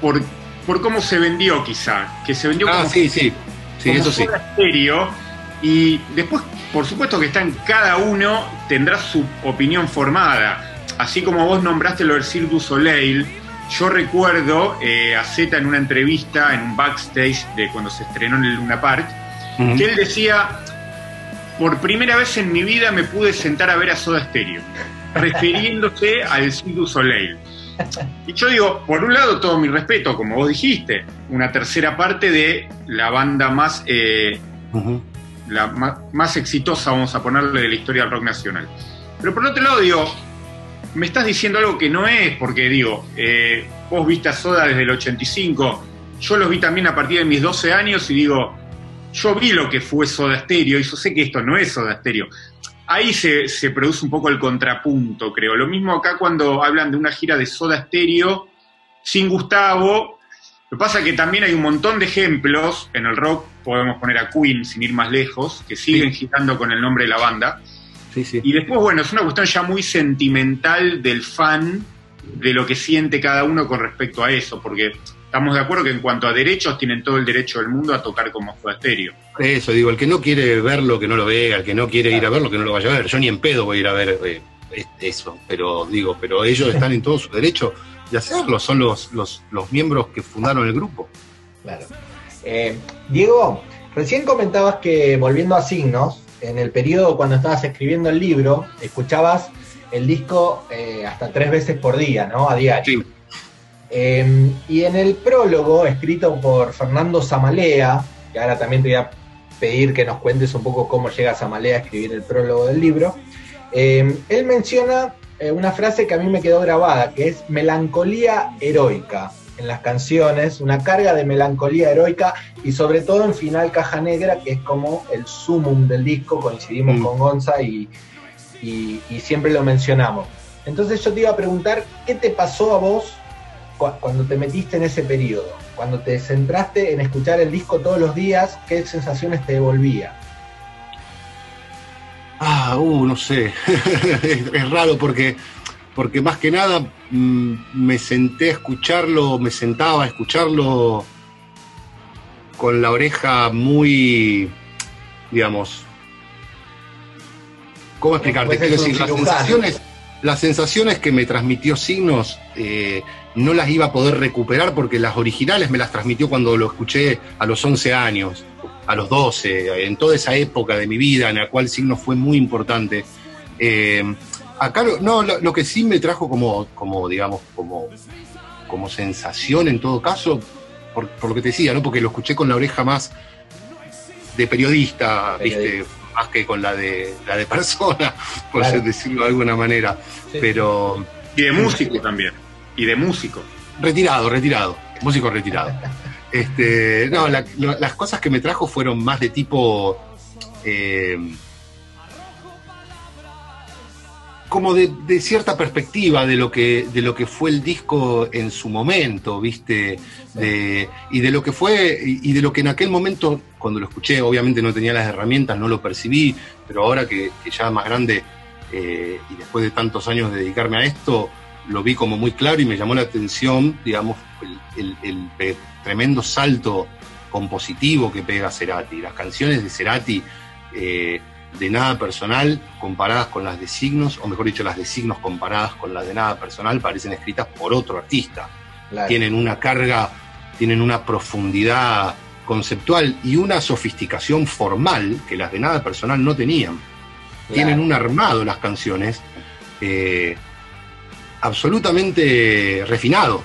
por, por cómo se vendió quizá, que se vendió Ah, como sí, sí, sí, como eso sí. Soda Stereo, y después, por supuesto que está en cada uno, tendrá su opinión formada. Así como vos nombraste lo del Cirque du Soleil, yo recuerdo eh, a Z en una entrevista, en un backstage de cuando se estrenó en el Luna Park, que él decía, por primera vez en mi vida me pude sentar a ver a Soda Stereo, refiriéndose al Cirque Soleil. Y yo digo, por un lado, todo mi respeto, como vos dijiste, una tercera parte de la banda más, eh, la más, exitosa, vamos a ponerle, de la historia del rock nacional. Pero por otro lado, digo, me estás diciendo algo que no es, porque digo, eh, vos viste a Soda desde el 85, yo los vi también a partir de mis 12 años y digo, yo vi lo que fue Soda Stereo y yo sé que esto no es Soda Stereo ahí se, produce un poco el contrapunto, creo. Lo mismo acá cuando hablan de una gira de Soda Stereo sin Gustavo. Lo que pasa es que también hay un montón de ejemplos en el rock, podemos poner a Queen sin ir más lejos, que siguen girando con el nombre de la banda. Sí, sí. Y después, bueno, es una cuestión ya muy sentimental del fan, de lo que siente cada uno con respecto a eso, porque estamos de acuerdo que en cuanto a derechos tienen todo el derecho del mundo a tocar como Stereo. Eso, digo, el que no quiere verlo, que no lo vea, el que no quiere ir a verlo, que no lo vaya a ver. Yo ni en pedo voy a ir a ver eh, eso, pero digo, pero ellos están en todo su derecho de hacerlo, son los, los, miembros que fundaron el grupo. Claro. Eh, Diego, recién comentabas que volviendo a signos, en el periodo cuando estabas escribiendo el libro, escuchabas el disco eh, hasta tres veces por día, ¿no? A diario. Sí. Em, y en el prólogo, escrito por Fernando Zamalea, que ahora también te voy a pedir que nos cuentes un poco cómo llega Zamalea a escribir el prólogo del libro, em, él menciona eh, una frase que a mí me quedó grabada, que es melancolía heroica en las canciones, una carga de melancolía heroica y sobre todo en Final Caja Negra, que es como el sumum del disco, coincidimos mm. con Gonza y, y siempre lo mencionamos. Entonces yo te iba a preguntar, ¿qué te pasó a vos cuando te metiste en ese periodo, cuando te centraste en escuchar el disco todos los días, ¿qué sensaciones te devolvía? Ah, uh, no sé. [laughs] es, raro porque, porque más que nada mm, me senté a escucharlo, me sentaba a escucharlo con la oreja muy, digamos, ¿cómo explicarte? Quiero decir, las sensaciones, las sensaciones que me transmitió Signos eh, no las iba a poder recuperar porque las originales me las transmitió cuando lo escuché a los 11 años, a los 12, en toda esa época de mi vida en la cual Signos fue muy importante. Eh, acá no, lo, que sí me trajo como, como digamos, como, como sensación en todo caso, por, lo que te decía, ¿no? porque lo escuché con la oreja más de periodista, ¿viste? más que con la de la de [laughs] persona, por decirlo de alguna manera. Pero. Y de músico también y de músico. Retirado, retirado, músico retirado. [laughs] Este, no, las cosas que me trajo fueron más de tipo. Eh, como de, cierta perspectiva de lo que de lo que fue el disco en su momento, viste, y de lo que fue y de lo que en aquel momento cuando lo escuché, obviamente no tenía las herramientas, no lo percibí, pero ahora que, ya más grande eh, y después de tantos años de dedicarme a esto, lo vi como muy claro y me llamó la atención, digamos, el, tremendo salto compositivo que pega Cerati. Las canciones de Cerati, eh, de nada personal, comparadas con las de signos, o mejor dicho, las de signos comparadas con las de nada personal, parecen escritas por otro artista. Tienen una carga, tienen una profundidad conceptual y una sofisticación formal que las de nada personal no tenían. Tienen un armado las canciones. Eh, absolutamente refinado,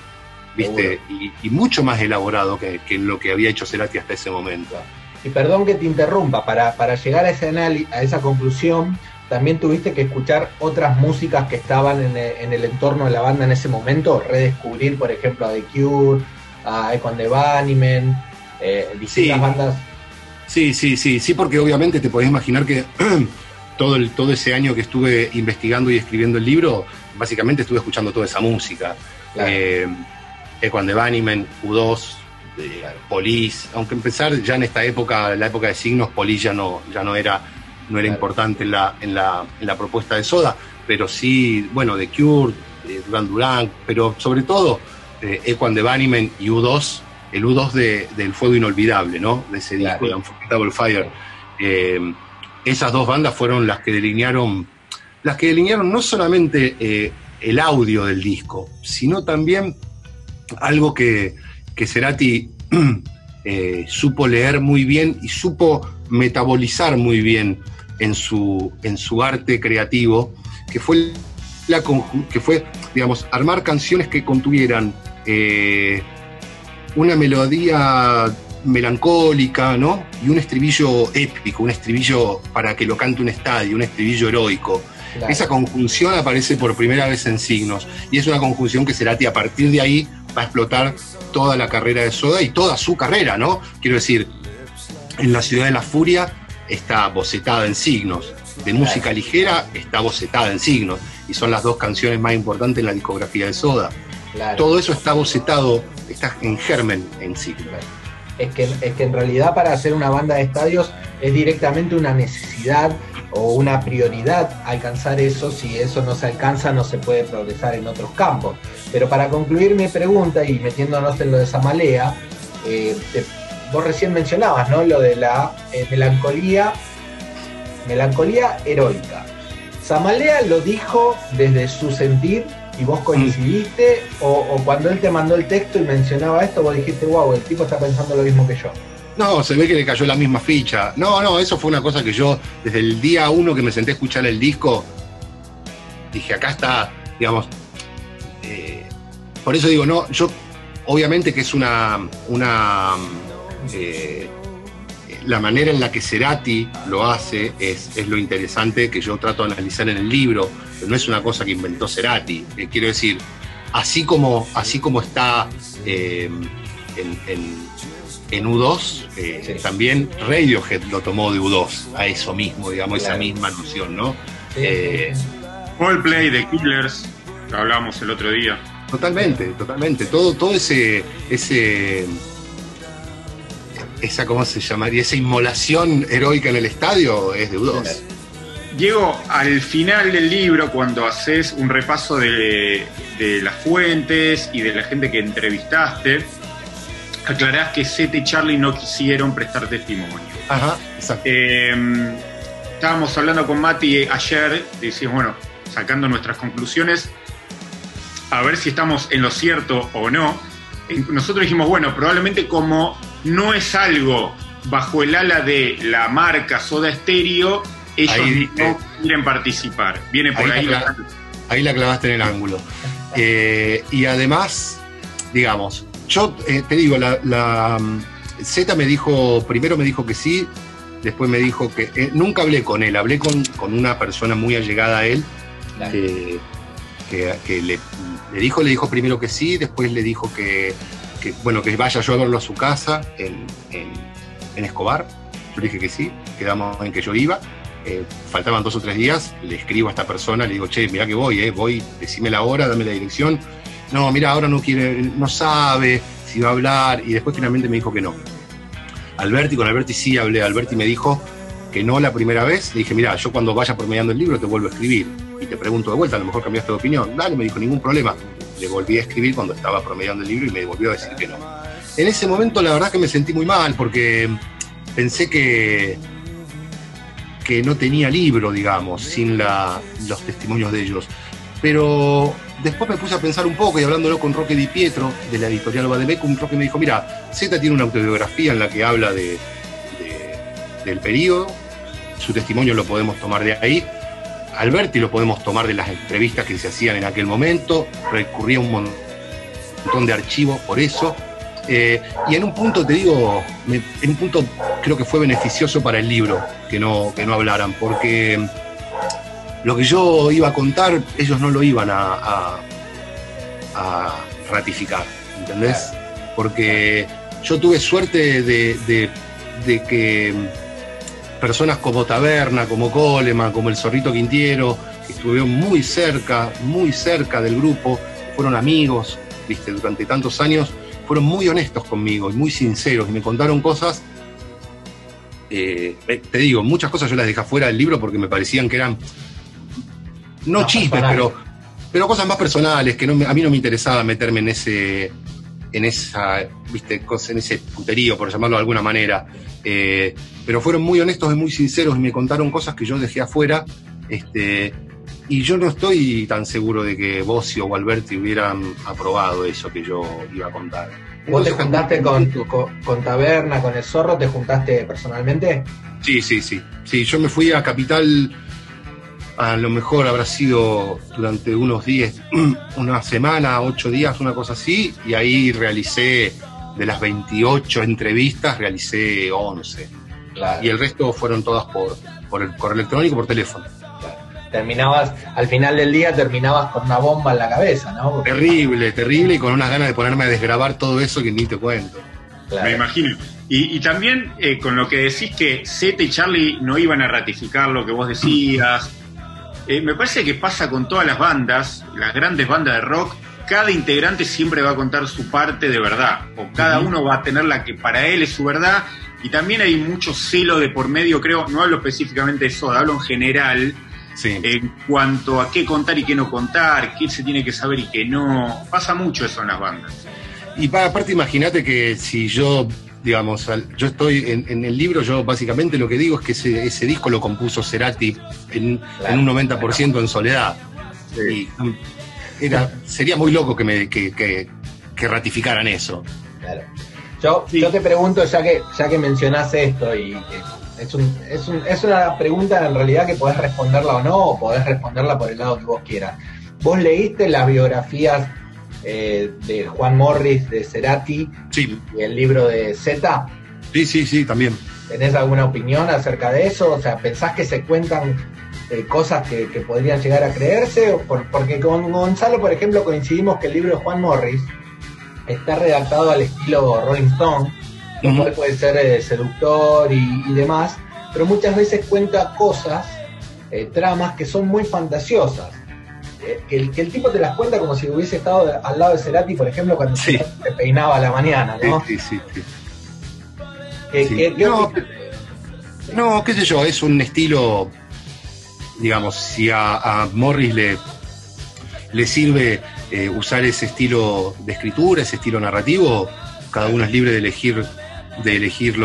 ¿viste? Y, mucho más elaborado que, lo que había hecho Cerati hasta ese momento. Y perdón que te interrumpa, para, para llegar a, ese a esa conclusión, también tuviste que escuchar otras músicas que estaban en el, entorno de la banda en ese momento, redescubrir, por ejemplo, a The Cure, a Econ de Bunnymen, eh, distintas bandas. Sí, sí, sí, sí, porque obviamente te podés imaginar que [clears throat] todo, el, todo ese año que estuve investigando y escribiendo el libro, básicamente estuve escuchando toda esa música. Claro. Eh, Equan de Bunnymen, U2, de Police, aunque empezar ya en esta época, la época de signos, Police ya no, ya no era, no era importante en la, en, la, en la propuesta de Soda, pero sí, bueno, de Cure, de Duran Duran, pero sobre todo eh, Equan de Bunnymen y U2, el U2 de, del Fuego Inolvidable, ¿no? De ese disco, de Unforgettable Fire. Eh, esas dos bandas fueron las que delinearon las que delinearon no solamente eh, el audio del disco, sino también algo que, que Cerati [clears throat] eh, supo leer muy bien y supo metabolizar muy bien en su, en su arte creativo, que fue, la, que fue, digamos, armar canciones que contuvieran eh, una melodía melancólica, ¿no? Y un estribillo épico, un estribillo para que lo cante un estadio, un estribillo heroico. Esa conjunción aparece por primera vez en signos y es una conjunción que Cerati a partir de ahí va a explotar toda la carrera de Soda y toda su carrera, ¿no? Quiero decir, en La Ciudad de la Furia está bocetada en signos, de música ligera está bocetada en signos y son las dos canciones más importantes en la discografía de Soda. Todo eso está bocetado, está en germen en signos. Es que, es que en realidad para hacer una banda de estadios es directamente una necesidad o una prioridad alcanzar eso. Si eso no se alcanza, no se puede progresar en otros campos. Pero para concluir mi pregunta y metiéndonos en lo de Samalea, eh, vos recién mencionabas, ¿no? Lo de la eh, melancolía, melancolía heroica. Samalea lo dijo desde su sentir y vos coincidiste o, cuando él te mandó el texto y mencionaba esto, vos dijiste, wow, el tipo está pensando lo mismo que yo. No, se ve que le cayó la misma ficha. No, no, eso fue una cosa que yo, desde el día uno que me senté a escuchar el disco, dije, acá está, digamos, eh, por eso digo, no, yo, obviamente que es una, una eh, la manera en la que Cerati lo hace es, es, lo interesante que yo trato de analizar en el libro, no es una cosa que inventó Cerati. Eh, quiero decir, así como, así como está en, U2, eh, también Radiohead lo tomó de U2, a eso mismo, digamos, esa misma noción, ¿no? Play de Killers, que hablábamos el otro día. Totalmente, totalmente. Todo, todo ese, ese esa, ¿cómo se llamaría? Esa inmolación heroica en el estadio es de U2. Diego, al final del libro, cuando haces un repaso de, las fuentes y de la gente que entrevistaste, aclarás que Sete y Charlie no quisieron prestar testimonio. Ajá, exacto. Em, estábamos hablando con Mati ayer, decimos, bueno, sacando nuestras conclusiones, a ver si estamos en lo cierto o no. Nosotros dijimos, bueno, probablemente como no es algo bajo el ala de la marca Soda Stereo, ellos no quieren participar. Viene por ahí. La, ahí la clavaste en el ángulo. Eh, y además, digamos, yo eh, te digo, la, mm, Z me dijo, primero me dijo que sí, después me dijo que eh, nunca hablé con él, hablé con, una persona muy allegada a él, que, le, dijo, le dijo primero que sí, después le dijo que, bueno, que vaya yo a verlo a su casa en, en Escobar. Yo le dije que sí, quedamos en que yo iba. Eh, faltaban dos o tres días, le escribo a esta persona, le digo, che, mira que voy, eh, voy, decime la hora, dame la dirección. No, mira, ahora no quiere, no sabe si va a hablar, y después finalmente me dijo que no. Alberti, con Alberti sí hablé, Alberti me dijo que no la primera vez, le dije, mira, yo cuando vaya promediando el libro te vuelvo a escribir, y te pregunto de vuelta, a lo mejor cambiaste de opinión. Dale, me dijo, ningún problema. Le volví a escribir cuando estaba promediando el libro y me volvió a decir que no. En ese momento la verdad que me sentí muy mal, porque pensé que que no tenía libro, digamos, sin los testimonios de ellos. Pero después me puse a pensar un poco y hablándolo con Roque Di Pietro, de la editorial Bademecum, Roque me dijo, mira, Z tiene una autobiografía en la que habla de, del periodo, su testimonio lo podemos tomar de ahí, Alberti lo podemos tomar de las entrevistas que se hacían en aquel momento, recurría un montón de archivos por eso, eh, y en un punto, te digo, en un punto creo que fue beneficioso para el libro que no, que no hablaran, porque lo que yo iba a contar, ellos no lo iban a, ratificar, ¿entendés? Porque yo tuve suerte de, que personas como Taberna, como Coleman, como el Zorrito Quintiero, que estuvieron muy cerca, muy cerca del grupo, fueron amigos, viste, durante tantos años, fueron muy honestos conmigo y muy sinceros y me contaron cosas. Eh, eh, te digo, muchas cosas yo las dejé fuera del libro porque me parecían que eran no, chistes, pero, pero cosas más personales que a mí no me interesaba meterme en ese en esa, viste, en ese puterío, por llamarlo de alguna manera. Eh, pero fueron muy honestos y muy sinceros y me contaron cosas que yo dejé afuera, este, y yo no estoy tan seguro de que vos o Alberti hubieran aprobado eso que yo iba a contar. ¿Vos te juntaste con, con, con, Taberna, con el Zorro? ¿Te juntaste personalmente? Sí, sí, sí. Sí, yo me fui a Capital, a lo mejor habrá sido durante unos días, [clears throat] una semana, ocho días, una cosa así, y ahí realicé, de las 28 entrevistas, realicé 11. Y el resto fueron todas por, por el correo electrónico, por teléfono terminabas, al final del día terminabas con una bomba en la cabeza, ¿no? Terrible, terrible y con unas ganas de ponerme a desgrabar todo eso que ni te cuento. Me imagino. Y, también eh, con lo que decís que Zeta y Charlie no iban a ratificar lo que vos decías, eh, me parece que pasa con todas las bandas, las grandes bandas de rock, cada integrante siempre va a contar su parte de verdad, o cada uno va a tener la que para él es su verdad, y también hay mucho celo de por medio, creo, no hablo específicamente de eso, hablo en general, en cuanto a qué contar y qué no contar, qué se tiene que saber y qué no. Pasa mucho eso en las bandas. Y para, aparte, imagínate que si yo, digamos, yo estoy en, el libro, yo básicamente lo que digo es que ese, disco lo compuso Cerati en, un 90% en soledad. Y um, era, sería muy loco que, me, que, ratificaran eso. Claro. Yo, yo te pregunto, ya que, ya que mencionás esto y es, un, es, un, es, una pregunta en realidad que podés responderla o no, o podés responderla por el lado que vos quieras. ¿Vos leíste las biografías eh, de Juan Morris, de Cerati sí. y el libro de Z? Sí, sí, sí, también. ¿Tenés alguna opinión acerca de eso? O sea, ¿pensás que se cuentan eh, cosas que, podrían llegar a creerse? porque con Gonzalo, por ejemplo, coincidimos que el libro de Juan Morris está redactado al estilo Rolling Stone lo puede ser eh, seductor y, demás, pero muchas veces cuenta cosas, eh, tramas que son muy fantasiosas. Eh, que, el, que, el, tipo te las cuenta como si hubiese estado al lado de Cerati, por ejemplo, cuando se peinaba a la mañana, ¿no? Sí, sí, sí. no, qué sé yo, es un estilo, digamos, si a, Morris le, le sirve usar ese estilo de escritura, ese estilo narrativo, cada uno es libre de elegir de elegir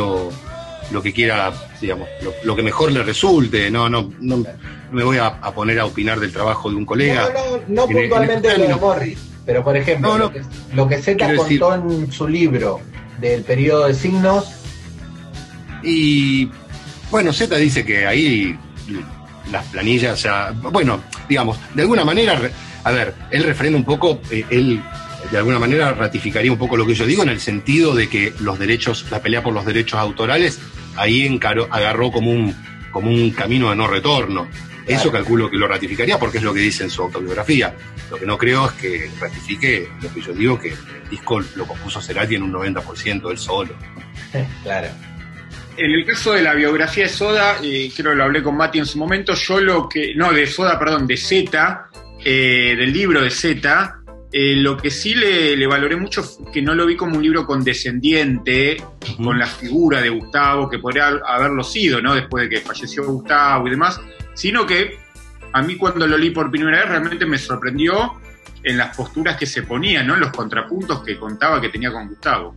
lo, que quiera, digamos, lo, que mejor le resulte. No, no, no me voy a, poner a opinar del trabajo de un colega. No, no, no puntualmente de lo de Morris, pero por ejemplo, lo, que, lo que Z contó en su libro del periodo de signos. Y bueno, Z dice que ahí las planillas, o sea, bueno, digamos, de alguna manera, a ver, él refrenda un poco, eh, él de alguna manera ratificaría un poco lo que yo digo en el sentido de que los derechos, la pelea por los derechos autorales, ahí encaró, agarró como un, como un camino de no retorno. Eso calculo que lo ratificaría porque es lo que dice en su autobiografía. Lo que no creo es que ratifique lo que yo digo, que el disco lo compuso Cerati en un 90% del solo. Claro. En el caso de la biografía de Soda, eh, creo que lo hablé con Mati en su momento, yo lo que, no, de Soda, perdón, de Z, eh, del libro de Z, eh, lo que sí le, valoré mucho que no lo vi como un libro condescendiente con la figura de Gustavo, que podría haberlo sido, ¿no? Después de que falleció Gustavo y demás, sino que a mí cuando lo leí por primera vez realmente me sorprendió en las posturas que se ponían, ¿no? En los contrapuntos que contaba que tenía con Gustavo.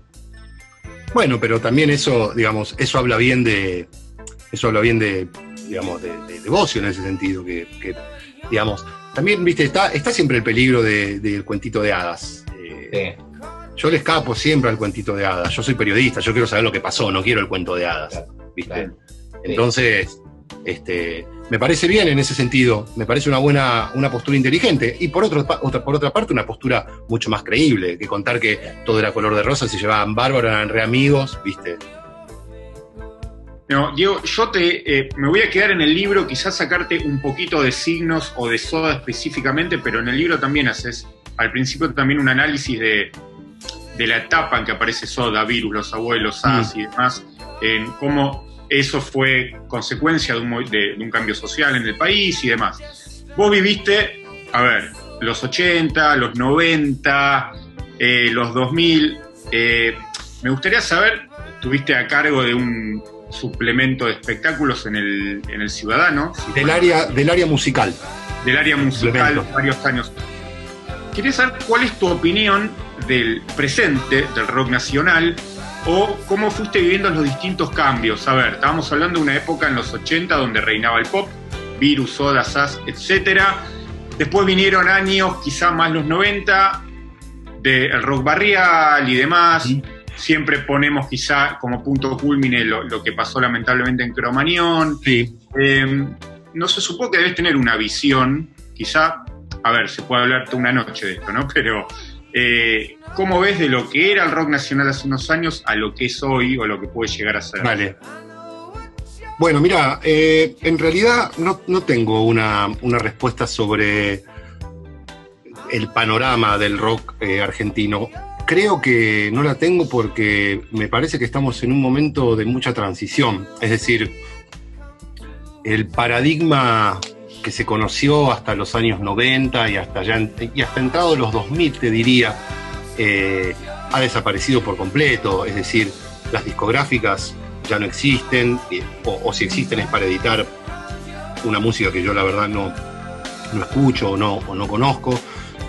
Bueno, pero también eso, digamos, eso habla bien de, eso habla bien de, digamos, de, de, en ese sentido, que, que digamos, también, viste, está, está siempre el peligro del cuentito de hadas. Eh, yo le escapo siempre al cuentito de hadas. Yo soy periodista, yo quiero saber lo que pasó, no quiero el cuento de hadas. ¿viste? Entonces, este, me parece bien en ese sentido, me parece una buena, una postura inteligente. Y por, otro, otra, por otra parte, una postura mucho más creíble, que contar que todo era color de rosa, se llevaban bárbaro, eran re amigos, ¿viste? No, Diego, yo te, eh, me voy a quedar en el libro, quizás sacarte un poquito de signos o de soda específicamente, pero en el libro también haces al principio también un análisis de, la etapa en que aparece soda, virus, los abuelos, mm. SAS y demás, en cómo eso fue consecuencia de un, de, un cambio social en el país y demás. Vos viviste, a ver, los 80, los 90, eh, los 2000. Eh, me gustaría saber, tuviste a cargo de un suplemento de espectáculos en el, en el Ciudadano. Del área, del área musical. Del área musical, varios años. Quería saber cuál es tu opinión del presente del rock nacional o cómo fuiste viviendo los distintos cambios. A ver, estábamos hablando de una época en los 80 donde reinaba el pop, Virus, Soda, Sass, etcétera Después vinieron años, quizá más los 90, del rock barrial y demás. Siempre ponemos quizá como punto culmine lo, que pasó lamentablemente en Cromañón. Sí. Em, no se supo que debes tener una visión, quizá, a ver, se puede hablar toda una noche de esto, ¿no? [laughs] Pero, eh, ¿cómo ves de lo que era el rock nacional hace unos años a lo que es hoy o lo que puede llegar a ser? Vale. Bueno, mira, eh, en realidad no, tengo una, respuesta sobre el panorama del rock eh, argentino. Creo que no la tengo porque me parece que estamos en un momento de mucha transición. Es decir, el paradigma que se conoció hasta los años 90 y hasta, ya, y hasta entrado los 2000, te diría, eh, ha desaparecido por completo. Es decir, las discográficas ya no existen, o, si existen es para editar una música que yo la verdad no, no escucho o no, o no conozco.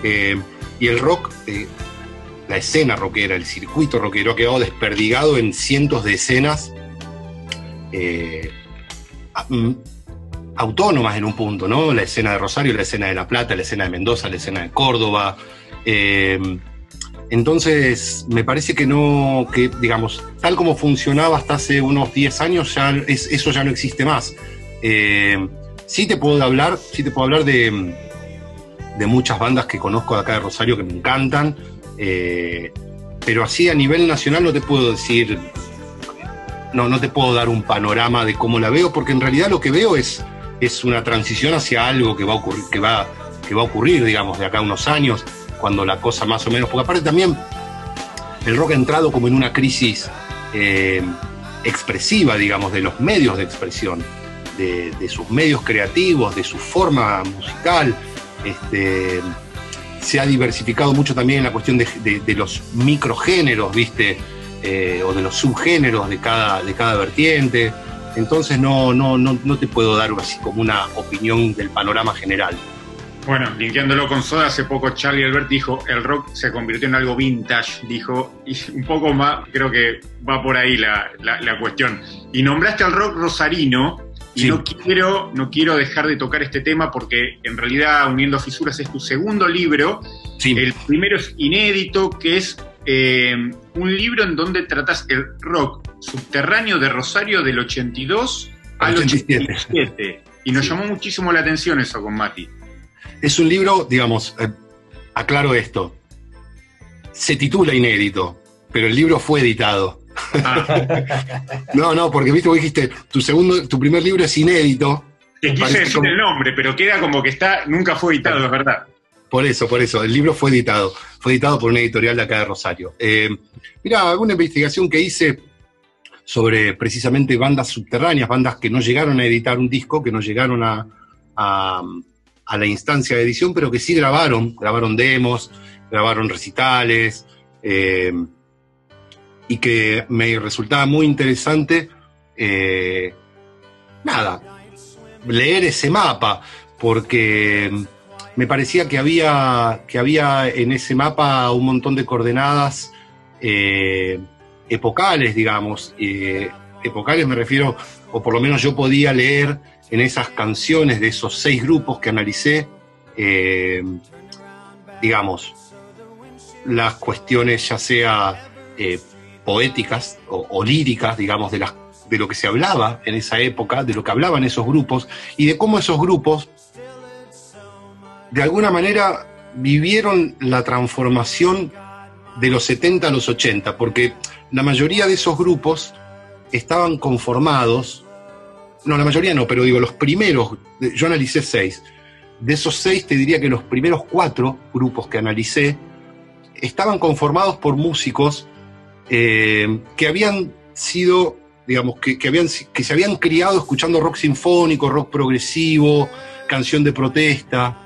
Eh, y el rock, eh, la escena rockera, el circuito rockero ha quedado desperdigado en cientos de escenas eh, mm, autónomas en un punto, ¿no? La escena de Rosario, la escena de La Plata, la escena de Mendoza, la escena de Córdoba. Entonces, me parece que no, que digamos, tal como funcionaba hasta hace unos 10 años, ya eso ya no existe más. Eh, sí te puedo hablar, sí te puedo hablar de, muchas bandas que conozco de acá de Rosario que me encantan, eh, pero así a nivel nacional no te puedo decir, no, no te puedo dar un panorama de cómo la veo, porque en realidad lo que veo es, es una transición hacia algo que va a ocurrir, que va, que va a ocurrir, digamos, de acá a unos años cuando la cosa más o menos, porque aparte también el rock ha entrado como en una crisis eh, expresiva, digamos, de los medios de expresión, de, sus medios creativos, de su forma musical. Este, se ha diversificado mucho también en la cuestión de, los microgéneros, ¿viste? Eh, o de los subgéneros de cada, de cada vertiente. Entonces no, no, no, no te puedo dar así como una opinión del panorama general. Bueno, linkeándolo con Soda, hace poco Charlie Albert dijo, el rock se convirtió en algo vintage, dijo, y un poco más, creo que va por ahí la, cuestión. Y nombraste al rock rosarino, y no, quiero, no quiero dejar de tocar este tema porque en realidad Uniendo Fisuras es tu segundo libro. El primero es inédito, que es eh, un libro en donde tratas el rock subterráneo de Rosario del 82 al 87. Y nos llamó muchísimo la atención eso con Mati. Es un libro, digamos, eh, aclaro esto, se titula inédito, pero el libro fue editado. No, no, porque viste, vos dijiste, tu segundo, tu primer libro es inédito. Te quise decir el nombre, pero queda como que está, nunca fue editado, es verdad. Por eso, por eso, el libro fue editado. Fue editado por una editorial de acá de Rosario. Eh, mira, alguna investigación que hice sobre precisamente bandas subterráneas, bandas que no llegaron a editar un disco, que no llegaron a, a la instancia de edición, pero que sí grabaron, grabaron demos, grabaron recitales, eh, y que me resultaba muy interesante, eh, nada, leer ese mapa, porque me parecía que había, que había en ese mapa un montón de coordenadas eh, epocales, digamos, epocales me refiero, o por lo menos yo podía leer en esas canciones de esos seis grupos que analicé, eh, digamos, las cuestiones ya sea poéticas o, líricas, digamos, de, de lo que se hablaba en esa época, de lo que hablaban esos grupos y de cómo esos grupos, de alguna manera, vivieron la transformación de los 70 a los 80, porque la mayoría de esos grupos estaban conformados no, la mayoría no, pero digo, los primeros, yo analicé seis. De esos seis te diría que los primeros cuatro grupos que analicé estaban conformados por músicos eh, que habían sido, digamos, que, se habían criado escuchando rock sinfónico, rock progresivo, canción de protesta.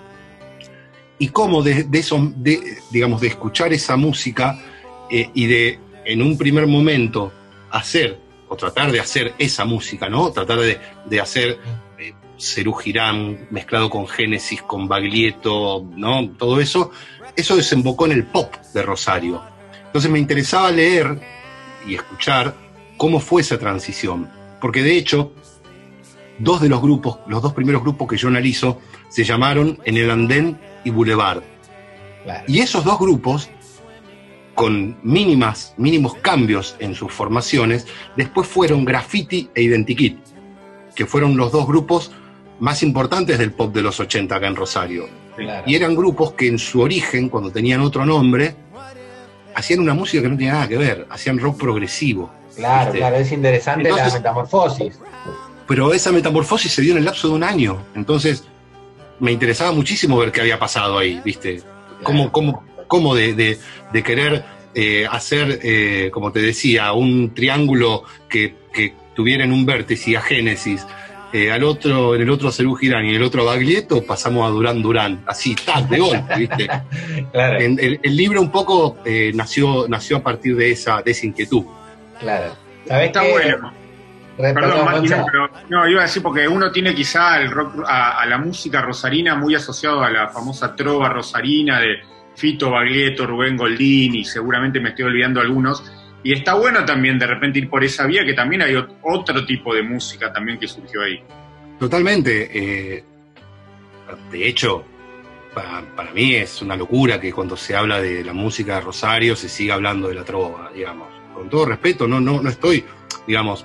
Y cómo de, eso, de, digamos, de escuchar esa música eh, y de, en un primer momento, hacer o tratar de hacer esa música, ¿no? Tratar de, hacer eh, Girán mezclado con Génesis, con Baglietto, ¿no? Todo eso, eso desembocó en el pop de Rosario. Entonces me interesaba leer y escuchar cómo fue esa transición, porque de hecho, dos de los grupos, los dos primeros grupos que yo analizo, se llamaron En el Andén y Boulevard. Y esos dos grupos, con mínimas, mínimos cambios en sus formaciones, después fueron Graffiti e Identikit, que fueron los dos grupos más importantes del pop de los 80 acá en Rosario. Y eran grupos que en su origen, cuando tenían otro nombre, hacían una música que no tenía nada que ver, hacían rock progresivo. Claro, claro, es interesante la metamorfosis. Pero esa metamorfosis se dio en el lapso de un año. Entonces, me interesaba muchísimo ver qué había pasado ahí, ¿viste? Cómo, cómo, cómo de, querer eh, hacer, eh, como te decía, un triángulo que, tuviera en un vértice a Génesis, eh, al otro, en el otro a Cerú Girán y en el otro a Baglietto, pasamos a Durán Durán, así, tac, de golpe, ¿viste? [laughs] claro. el, libro un poco nació, nació a partir de esa, de esa inquietud. Claro. Está bueno. Perdón, pero no, iba a decir porque uno tiene quizá el rock, a, la música rosarina muy asociado a la famosa trova rosarina de Fito Baglietto, Rubén Goldini, seguramente me estoy olvidando algunos. Y está bueno también de repente ir por esa vía, que también hay otro tipo de música también que surgió ahí. Totalmente. Eh, de hecho, para, para, mí es una locura que cuando se habla de la música de Rosario se siga hablando de la trova, digamos. Con todo respeto, no, no, no estoy, digamos,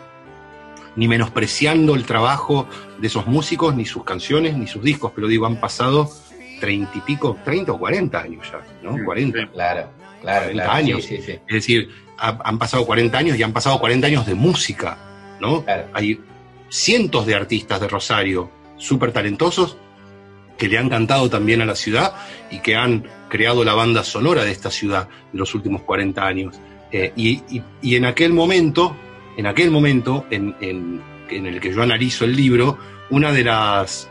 ni menospreciando el trabajo de esos músicos, ni sus canciones, ni sus discos, pero digo, han pasado treinta y pico, treinta o cuarenta años ya, ¿no? Cuarenta. claro, claro. 40 años. Es decir, han pasado 40 años y han pasado 40 años de música, ¿no? Hay cientos de artistas de Rosario súper talentosos que le han cantado también a la ciudad y que han creado la banda sonora de esta ciudad de los últimos 40 años. Eh, y, y, en aquel momento en aquel momento en, el que yo analizo el libro, una de las,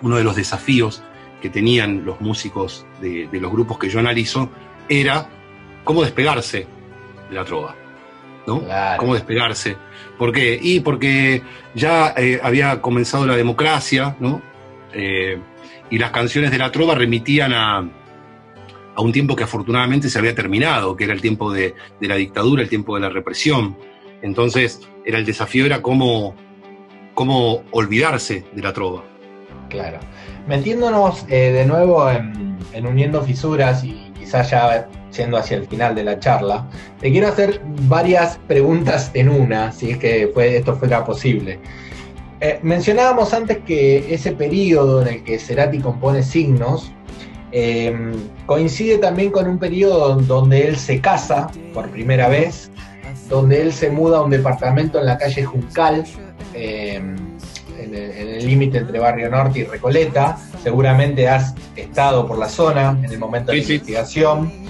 uno de los desafíos que tenían los músicos de, los grupos que yo analizo era cómo despegarse de la trova. ¿no? ¿Cómo despegarse? ¿Por qué? Y porque ya eh, había comenzado la democracia, ¿no? Eh, y las canciones de la trova remitían a, a un tiempo que afortunadamente se había terminado, que era el tiempo de, de la dictadura, el tiempo de la represión. Entonces, era el desafío era cómo, cómo olvidarse de la trova. Claro. Metiéndonos eh, de nuevo en, uniendo fisuras y quizás ya siendo hacia el final de la charla, te quiero hacer varias preguntas en una, si es que esto fuera posible. Eh, mencionábamos antes que ese periodo en el que Cerati compone signos eh, coincide también con un periodo donde él se casa por primera vez donde él se muda a un departamento en la calle Juncal, eh, en el límite entre Barrio Norte y Recoleta. Seguramente has estado por la zona en el momento de la investigación.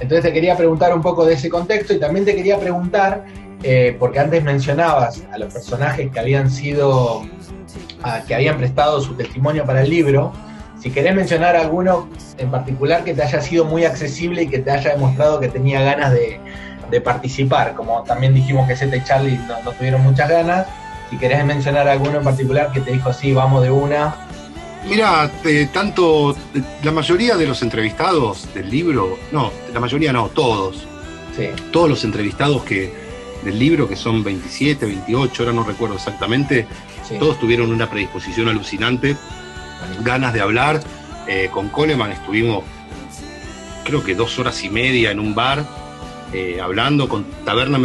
Entonces te quería preguntar un poco de ese contexto y también te quería preguntar, eh, porque antes mencionabas a los personajes que habían sido, que habían prestado su testimonio para el libro, si querés mencionar alguno en particular que te haya sido muy accesible y que te haya demostrado que tenía ganas de, participar, como también dijimos que Zeta y Charlie no, tuvieron muchas ganas. Si querés mencionar alguno en particular que te dijo, sí, vamos de una. Mira, eh, tanto la mayoría de los entrevistados del libro, no, la mayoría no, todos. Sí. Todos los entrevistados que del libro, que son 27, 28, ahora no recuerdo exactamente, todos tuvieron una predisposición alucinante, ganas de hablar. Eh, con Coleman estuvimos, creo que dos horas y media en un bar eh, hablando con Taberna,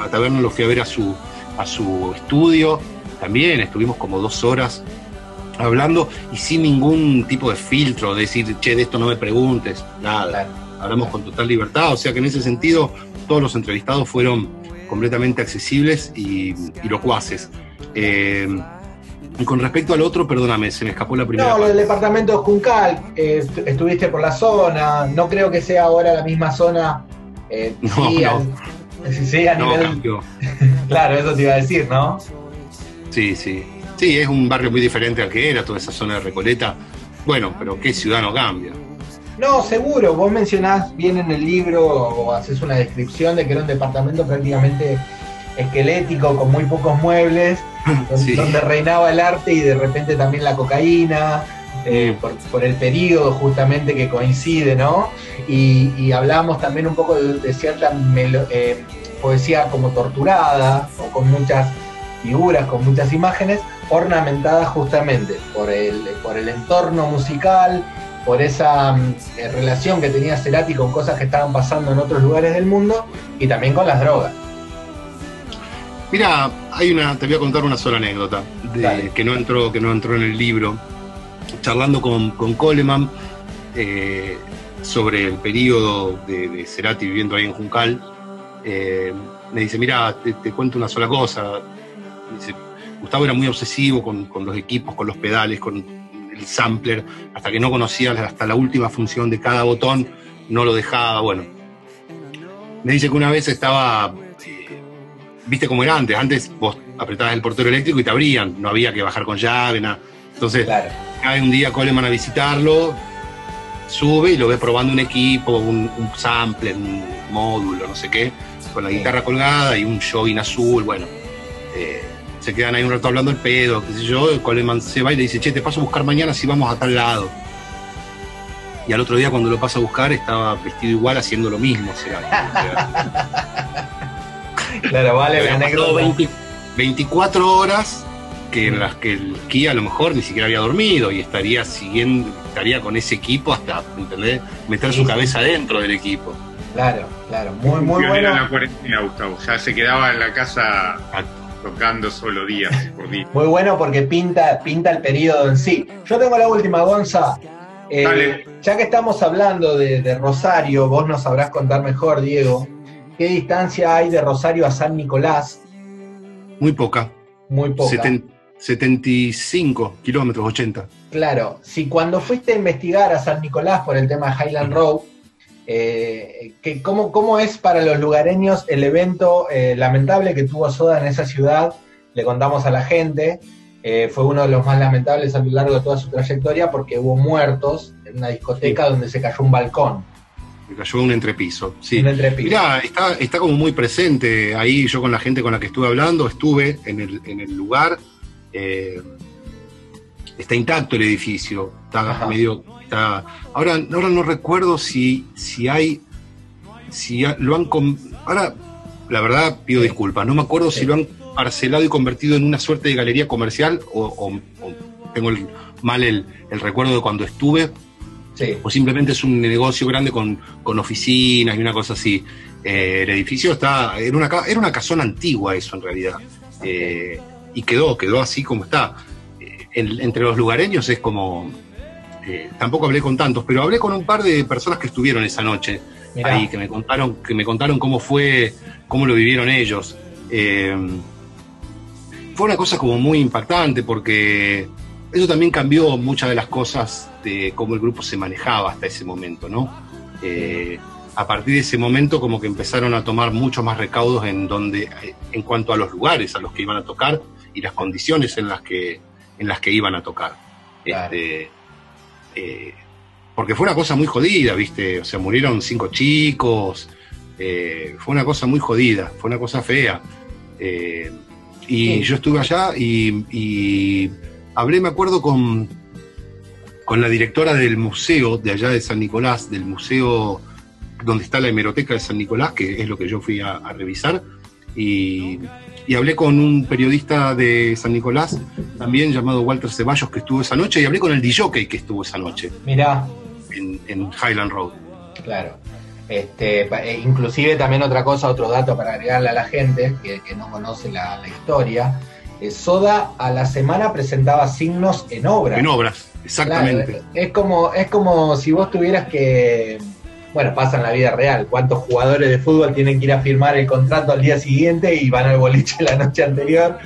a Taberna lo fui a ver a su, a su estudio, también estuvimos como dos horas hablando y sin ningún tipo de filtro, de decir, che, de esto no me preguntes, nada. Hablamos con total libertad, o sea que en ese sentido todos los entrevistados fueron completamente accesibles y, locuaces. Eh, y con respecto al otro, perdóname, se me escapó la primera. No, lo del departamento de Juncal, eh, estuviste por la zona, no creo que sea ahora la misma zona eh, [laughs] no, sí, no. [laughs] sí, a nivel. [laughs] claro, eso te iba a decir, ¿no? Sí, sí. Sí, es un barrio muy diferente al que era, toda esa zona de Recoleta. Bueno, pero ¿qué ciudad no cambia? No, seguro. Vos mencionás bien en el libro o haces una descripción de que era un departamento prácticamente esquelético, con muy pocos muebles, [laughs] donde reinaba el arte y de repente también la cocaína, eh, por, el periodo justamente que coincide, ¿no? Y, hablamos también un poco de, cierta eh, poesía como torturada, o con muchas figuras, con muchas imágenes, ornamentada justamente por el, por el entorno musical, por esa mm, eh, relación que tenía Cerati con cosas que estaban pasando en otros lugares del mundo y también con las drogas. Mira, hay una, te voy a contar una sola anécdota de, que no entró, que no entró en el libro. Charlando con, con Coleman eh, sobre el periodo de, Cerati viviendo ahí en Juncal, eh, me dice, mira, te, cuento una sola cosa. Dice, Gustavo era muy obsesivo con, con, los equipos, con los pedales, con el sampler, hasta que no conocía hasta la última función de cada botón, no lo dejaba, bueno. Me dice que una vez estaba viste cómo era antes. Antes vos apretabas el portero eléctrico y te abrían, no había que bajar con llave, nada. Entonces, cae un día Coleman a visitarlo, sube y lo ve probando un equipo, un, un sampler, un módulo, no sé qué, con la guitarra colgada y un jogging azul, bueno. Eh, se quedan ahí un rato hablando el pedo, qué sé yo, Coleman se va y le dice, che, te paso a buscar mañana si vamos a tal lado. Y al otro día cuando lo pasa a buscar estaba vestido igual haciendo lo mismo. [laughs] Claro, vale, la anécdota. 24 horas que en las que el Kia a lo mejor ni siquiera había dormido y estaría siguiendo, estaría con ese equipo hasta, ¿entendés? Meter su cabeza dentro del equipo. Claro, claro, muy, muy bueno. en la cuarentena, Gustavo, ya se quedaba en la casa tocando solo días por día. Muy bueno porque pinta, pinta el periodo en sí. Yo tengo la última, Gonza. Eh, ya que estamos hablando de, de Rosario, vos nos sabrás contar mejor, Diego. ¿Qué distancia hay de Rosario a San Nicolás? Muy poca. Muy poca. 75 kilómetros, 80. Claro, si cuando fuiste a investigar a San Nicolás por el tema de Highland Road, eh, cómo, es para los lugareños el evento eh, lamentable que tuvo Soda en esa ciudad? Le contamos a la gente, eh, fue uno de los más lamentables a lo largo de toda su trayectoria porque hubo muertos en una discoteca donde se cayó un balcón. Me cayó un entrepiso, sí. Mirá, está, está como muy presente ahí, yo con la gente con la que estuve hablando, estuve en el, en el lugar, eh, está intacto el edificio, está medio, ahora, ahora no recuerdo si, si hay, si lo han, ahora, la verdad pido disculpas, no me acuerdo si lo han parcelado y convertido en una suerte de galería comercial o, tengo mal el, el recuerdo de cuando estuve, o simplemente es un negocio grande con, oficinas y una cosa así. Eh, el edificio está, era una, era una casona antigua eso en realidad. Eh, y quedó, quedó así como está. Eh, entre los lugareños es como, tampoco hablé con tantos, pero hablé con un par de personas que estuvieron esa noche ahí, que me contaron, que me contaron cómo fue, cómo lo vivieron ellos. fue una cosa como muy impactante porque eso también cambió muchas de las cosas de cómo el grupo se manejaba hasta ese momento, ¿no? Eh, a partir de ese momento como que empezaron a tomar muchos más recaudos en donde, eh, en cuanto a los lugares a los que iban a tocar y las condiciones en las que, en las que iban a tocar. Este, eh, porque fue una cosa muy jodida, ¿viste? O sea, murieron cinco chicos, fue una cosa muy jodida, fue una cosa fea. y yo estuve allá y hablé, me acuerdo, con, con la directora del museo de allá de San Nicolás, del museo donde está la hemeroteca de San Nicolás, que es lo que yo fui a, revisar, y, hablé con un periodista de San Nicolás, también llamado Walter Ceballos, que estuvo esa noche, y hablé con el DJ que estuvo esa noche. Mirá. En, Highland Road. Claro. Este, e inclusive también otra cosa, otro dato para agregarle a la gente que, no conoce la historia, eh, Soda a la semana presentaba signos en obras. En obras, exactamente. es, como, es como si vos tuvieras que, bueno, pasa en la vida real, cuántos jugadores de fútbol tienen que ir a firmar el contrato al día siguiente y van al boliche [laughs] la noche anterior.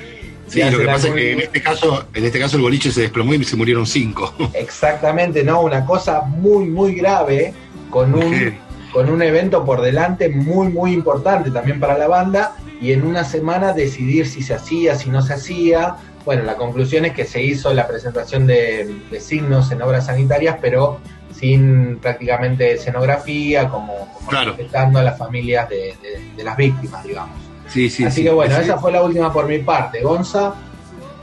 Sí, lo que pasa es que en este caso, en este caso el boliche se desplomó y se murieron cinco. [laughs] Exactamente, no, una cosa muy, muy grave con un, con un evento por delante muy, muy importante también para la banda y en una semana decidir si se hacía, si no se hacía. Bueno, la conclusión es que se hizo la presentación de, signos en obras sanitarias, pero sin prácticamente escenografía, como, respetando a las familias de, las víctimas, digamos. Sí, sí, Así que bueno, esa fue la última por mi parte. Gonza.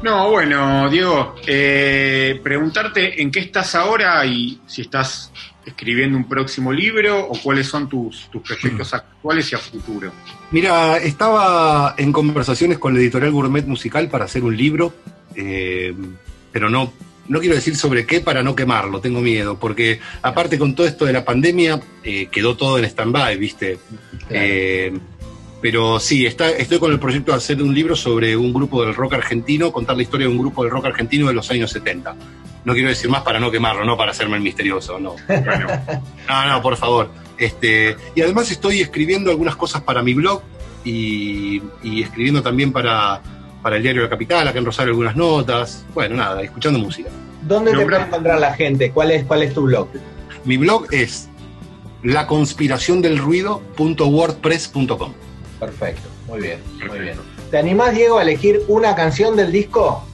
No, bueno, Diego, eh, preguntarte en qué estás ahora y si estás escribiendo un próximo libro o cuáles son tus, tus proyectos actuales y a futuro? Mira, estaba en conversaciones con la editorial Gourmet Musical para hacer un libro, eh, pero no, no quiero decir sobre qué para no quemarlo, tengo miedo, porque aparte con todo esto de la pandemia eh, quedó todo en stand-by, ¿viste? Eh, pero sí, está, estoy con el proyecto de hacer un libro sobre un grupo del rock argentino, contar la historia de un grupo del rock argentino de los años 70. No quiero decir más para no quemarlo, no para hacerme el misterioso, no. no, no, por favor. Este, y además estoy escribiendo algunas cosas para mi blog y, escribiendo también para, para el diario La Capital, acá en Rosario algunas notas. Bueno, nada, escuchando música. ¿Dónde te puede encontrar la gente? ¿Cuál es, ¿Cuál es tu blog? Mi blog es laconspiraciondelruido.wordpress.com. Perfecto, muy bien, muy bien. ¿Te animás, Diego, a elegir una canción del disco?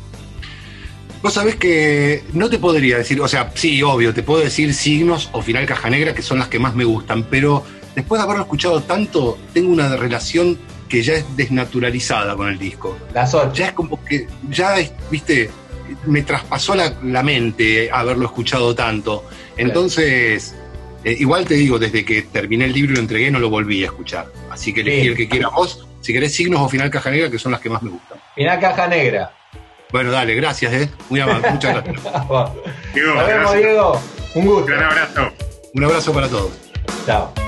Vos sabés que no te podría decir, o sea, sí, obvio, te puedo decir signos o final caja negra, que son las que más me gustan, pero después de haberlo escuchado tanto, tengo una relación que ya es desnaturalizada con el disco. Las ocho. Ya es como que, ya, viste, me traspasó la, mente haberlo escuchado tanto. Entonces, eh, igual te digo, desde que terminé el libro y lo entregué, no lo volví a escuchar. Así que elegí el que quiera vos. Si querés signos o final caja negra, que son las que más me gustan. Final caja negra. Bueno, dale, gracias, ¿eh? Muy amable, [laughs] muchas gracias. Nos vemos, Diego. Un gusto. Un abrazo. Un abrazo para todos. Chao.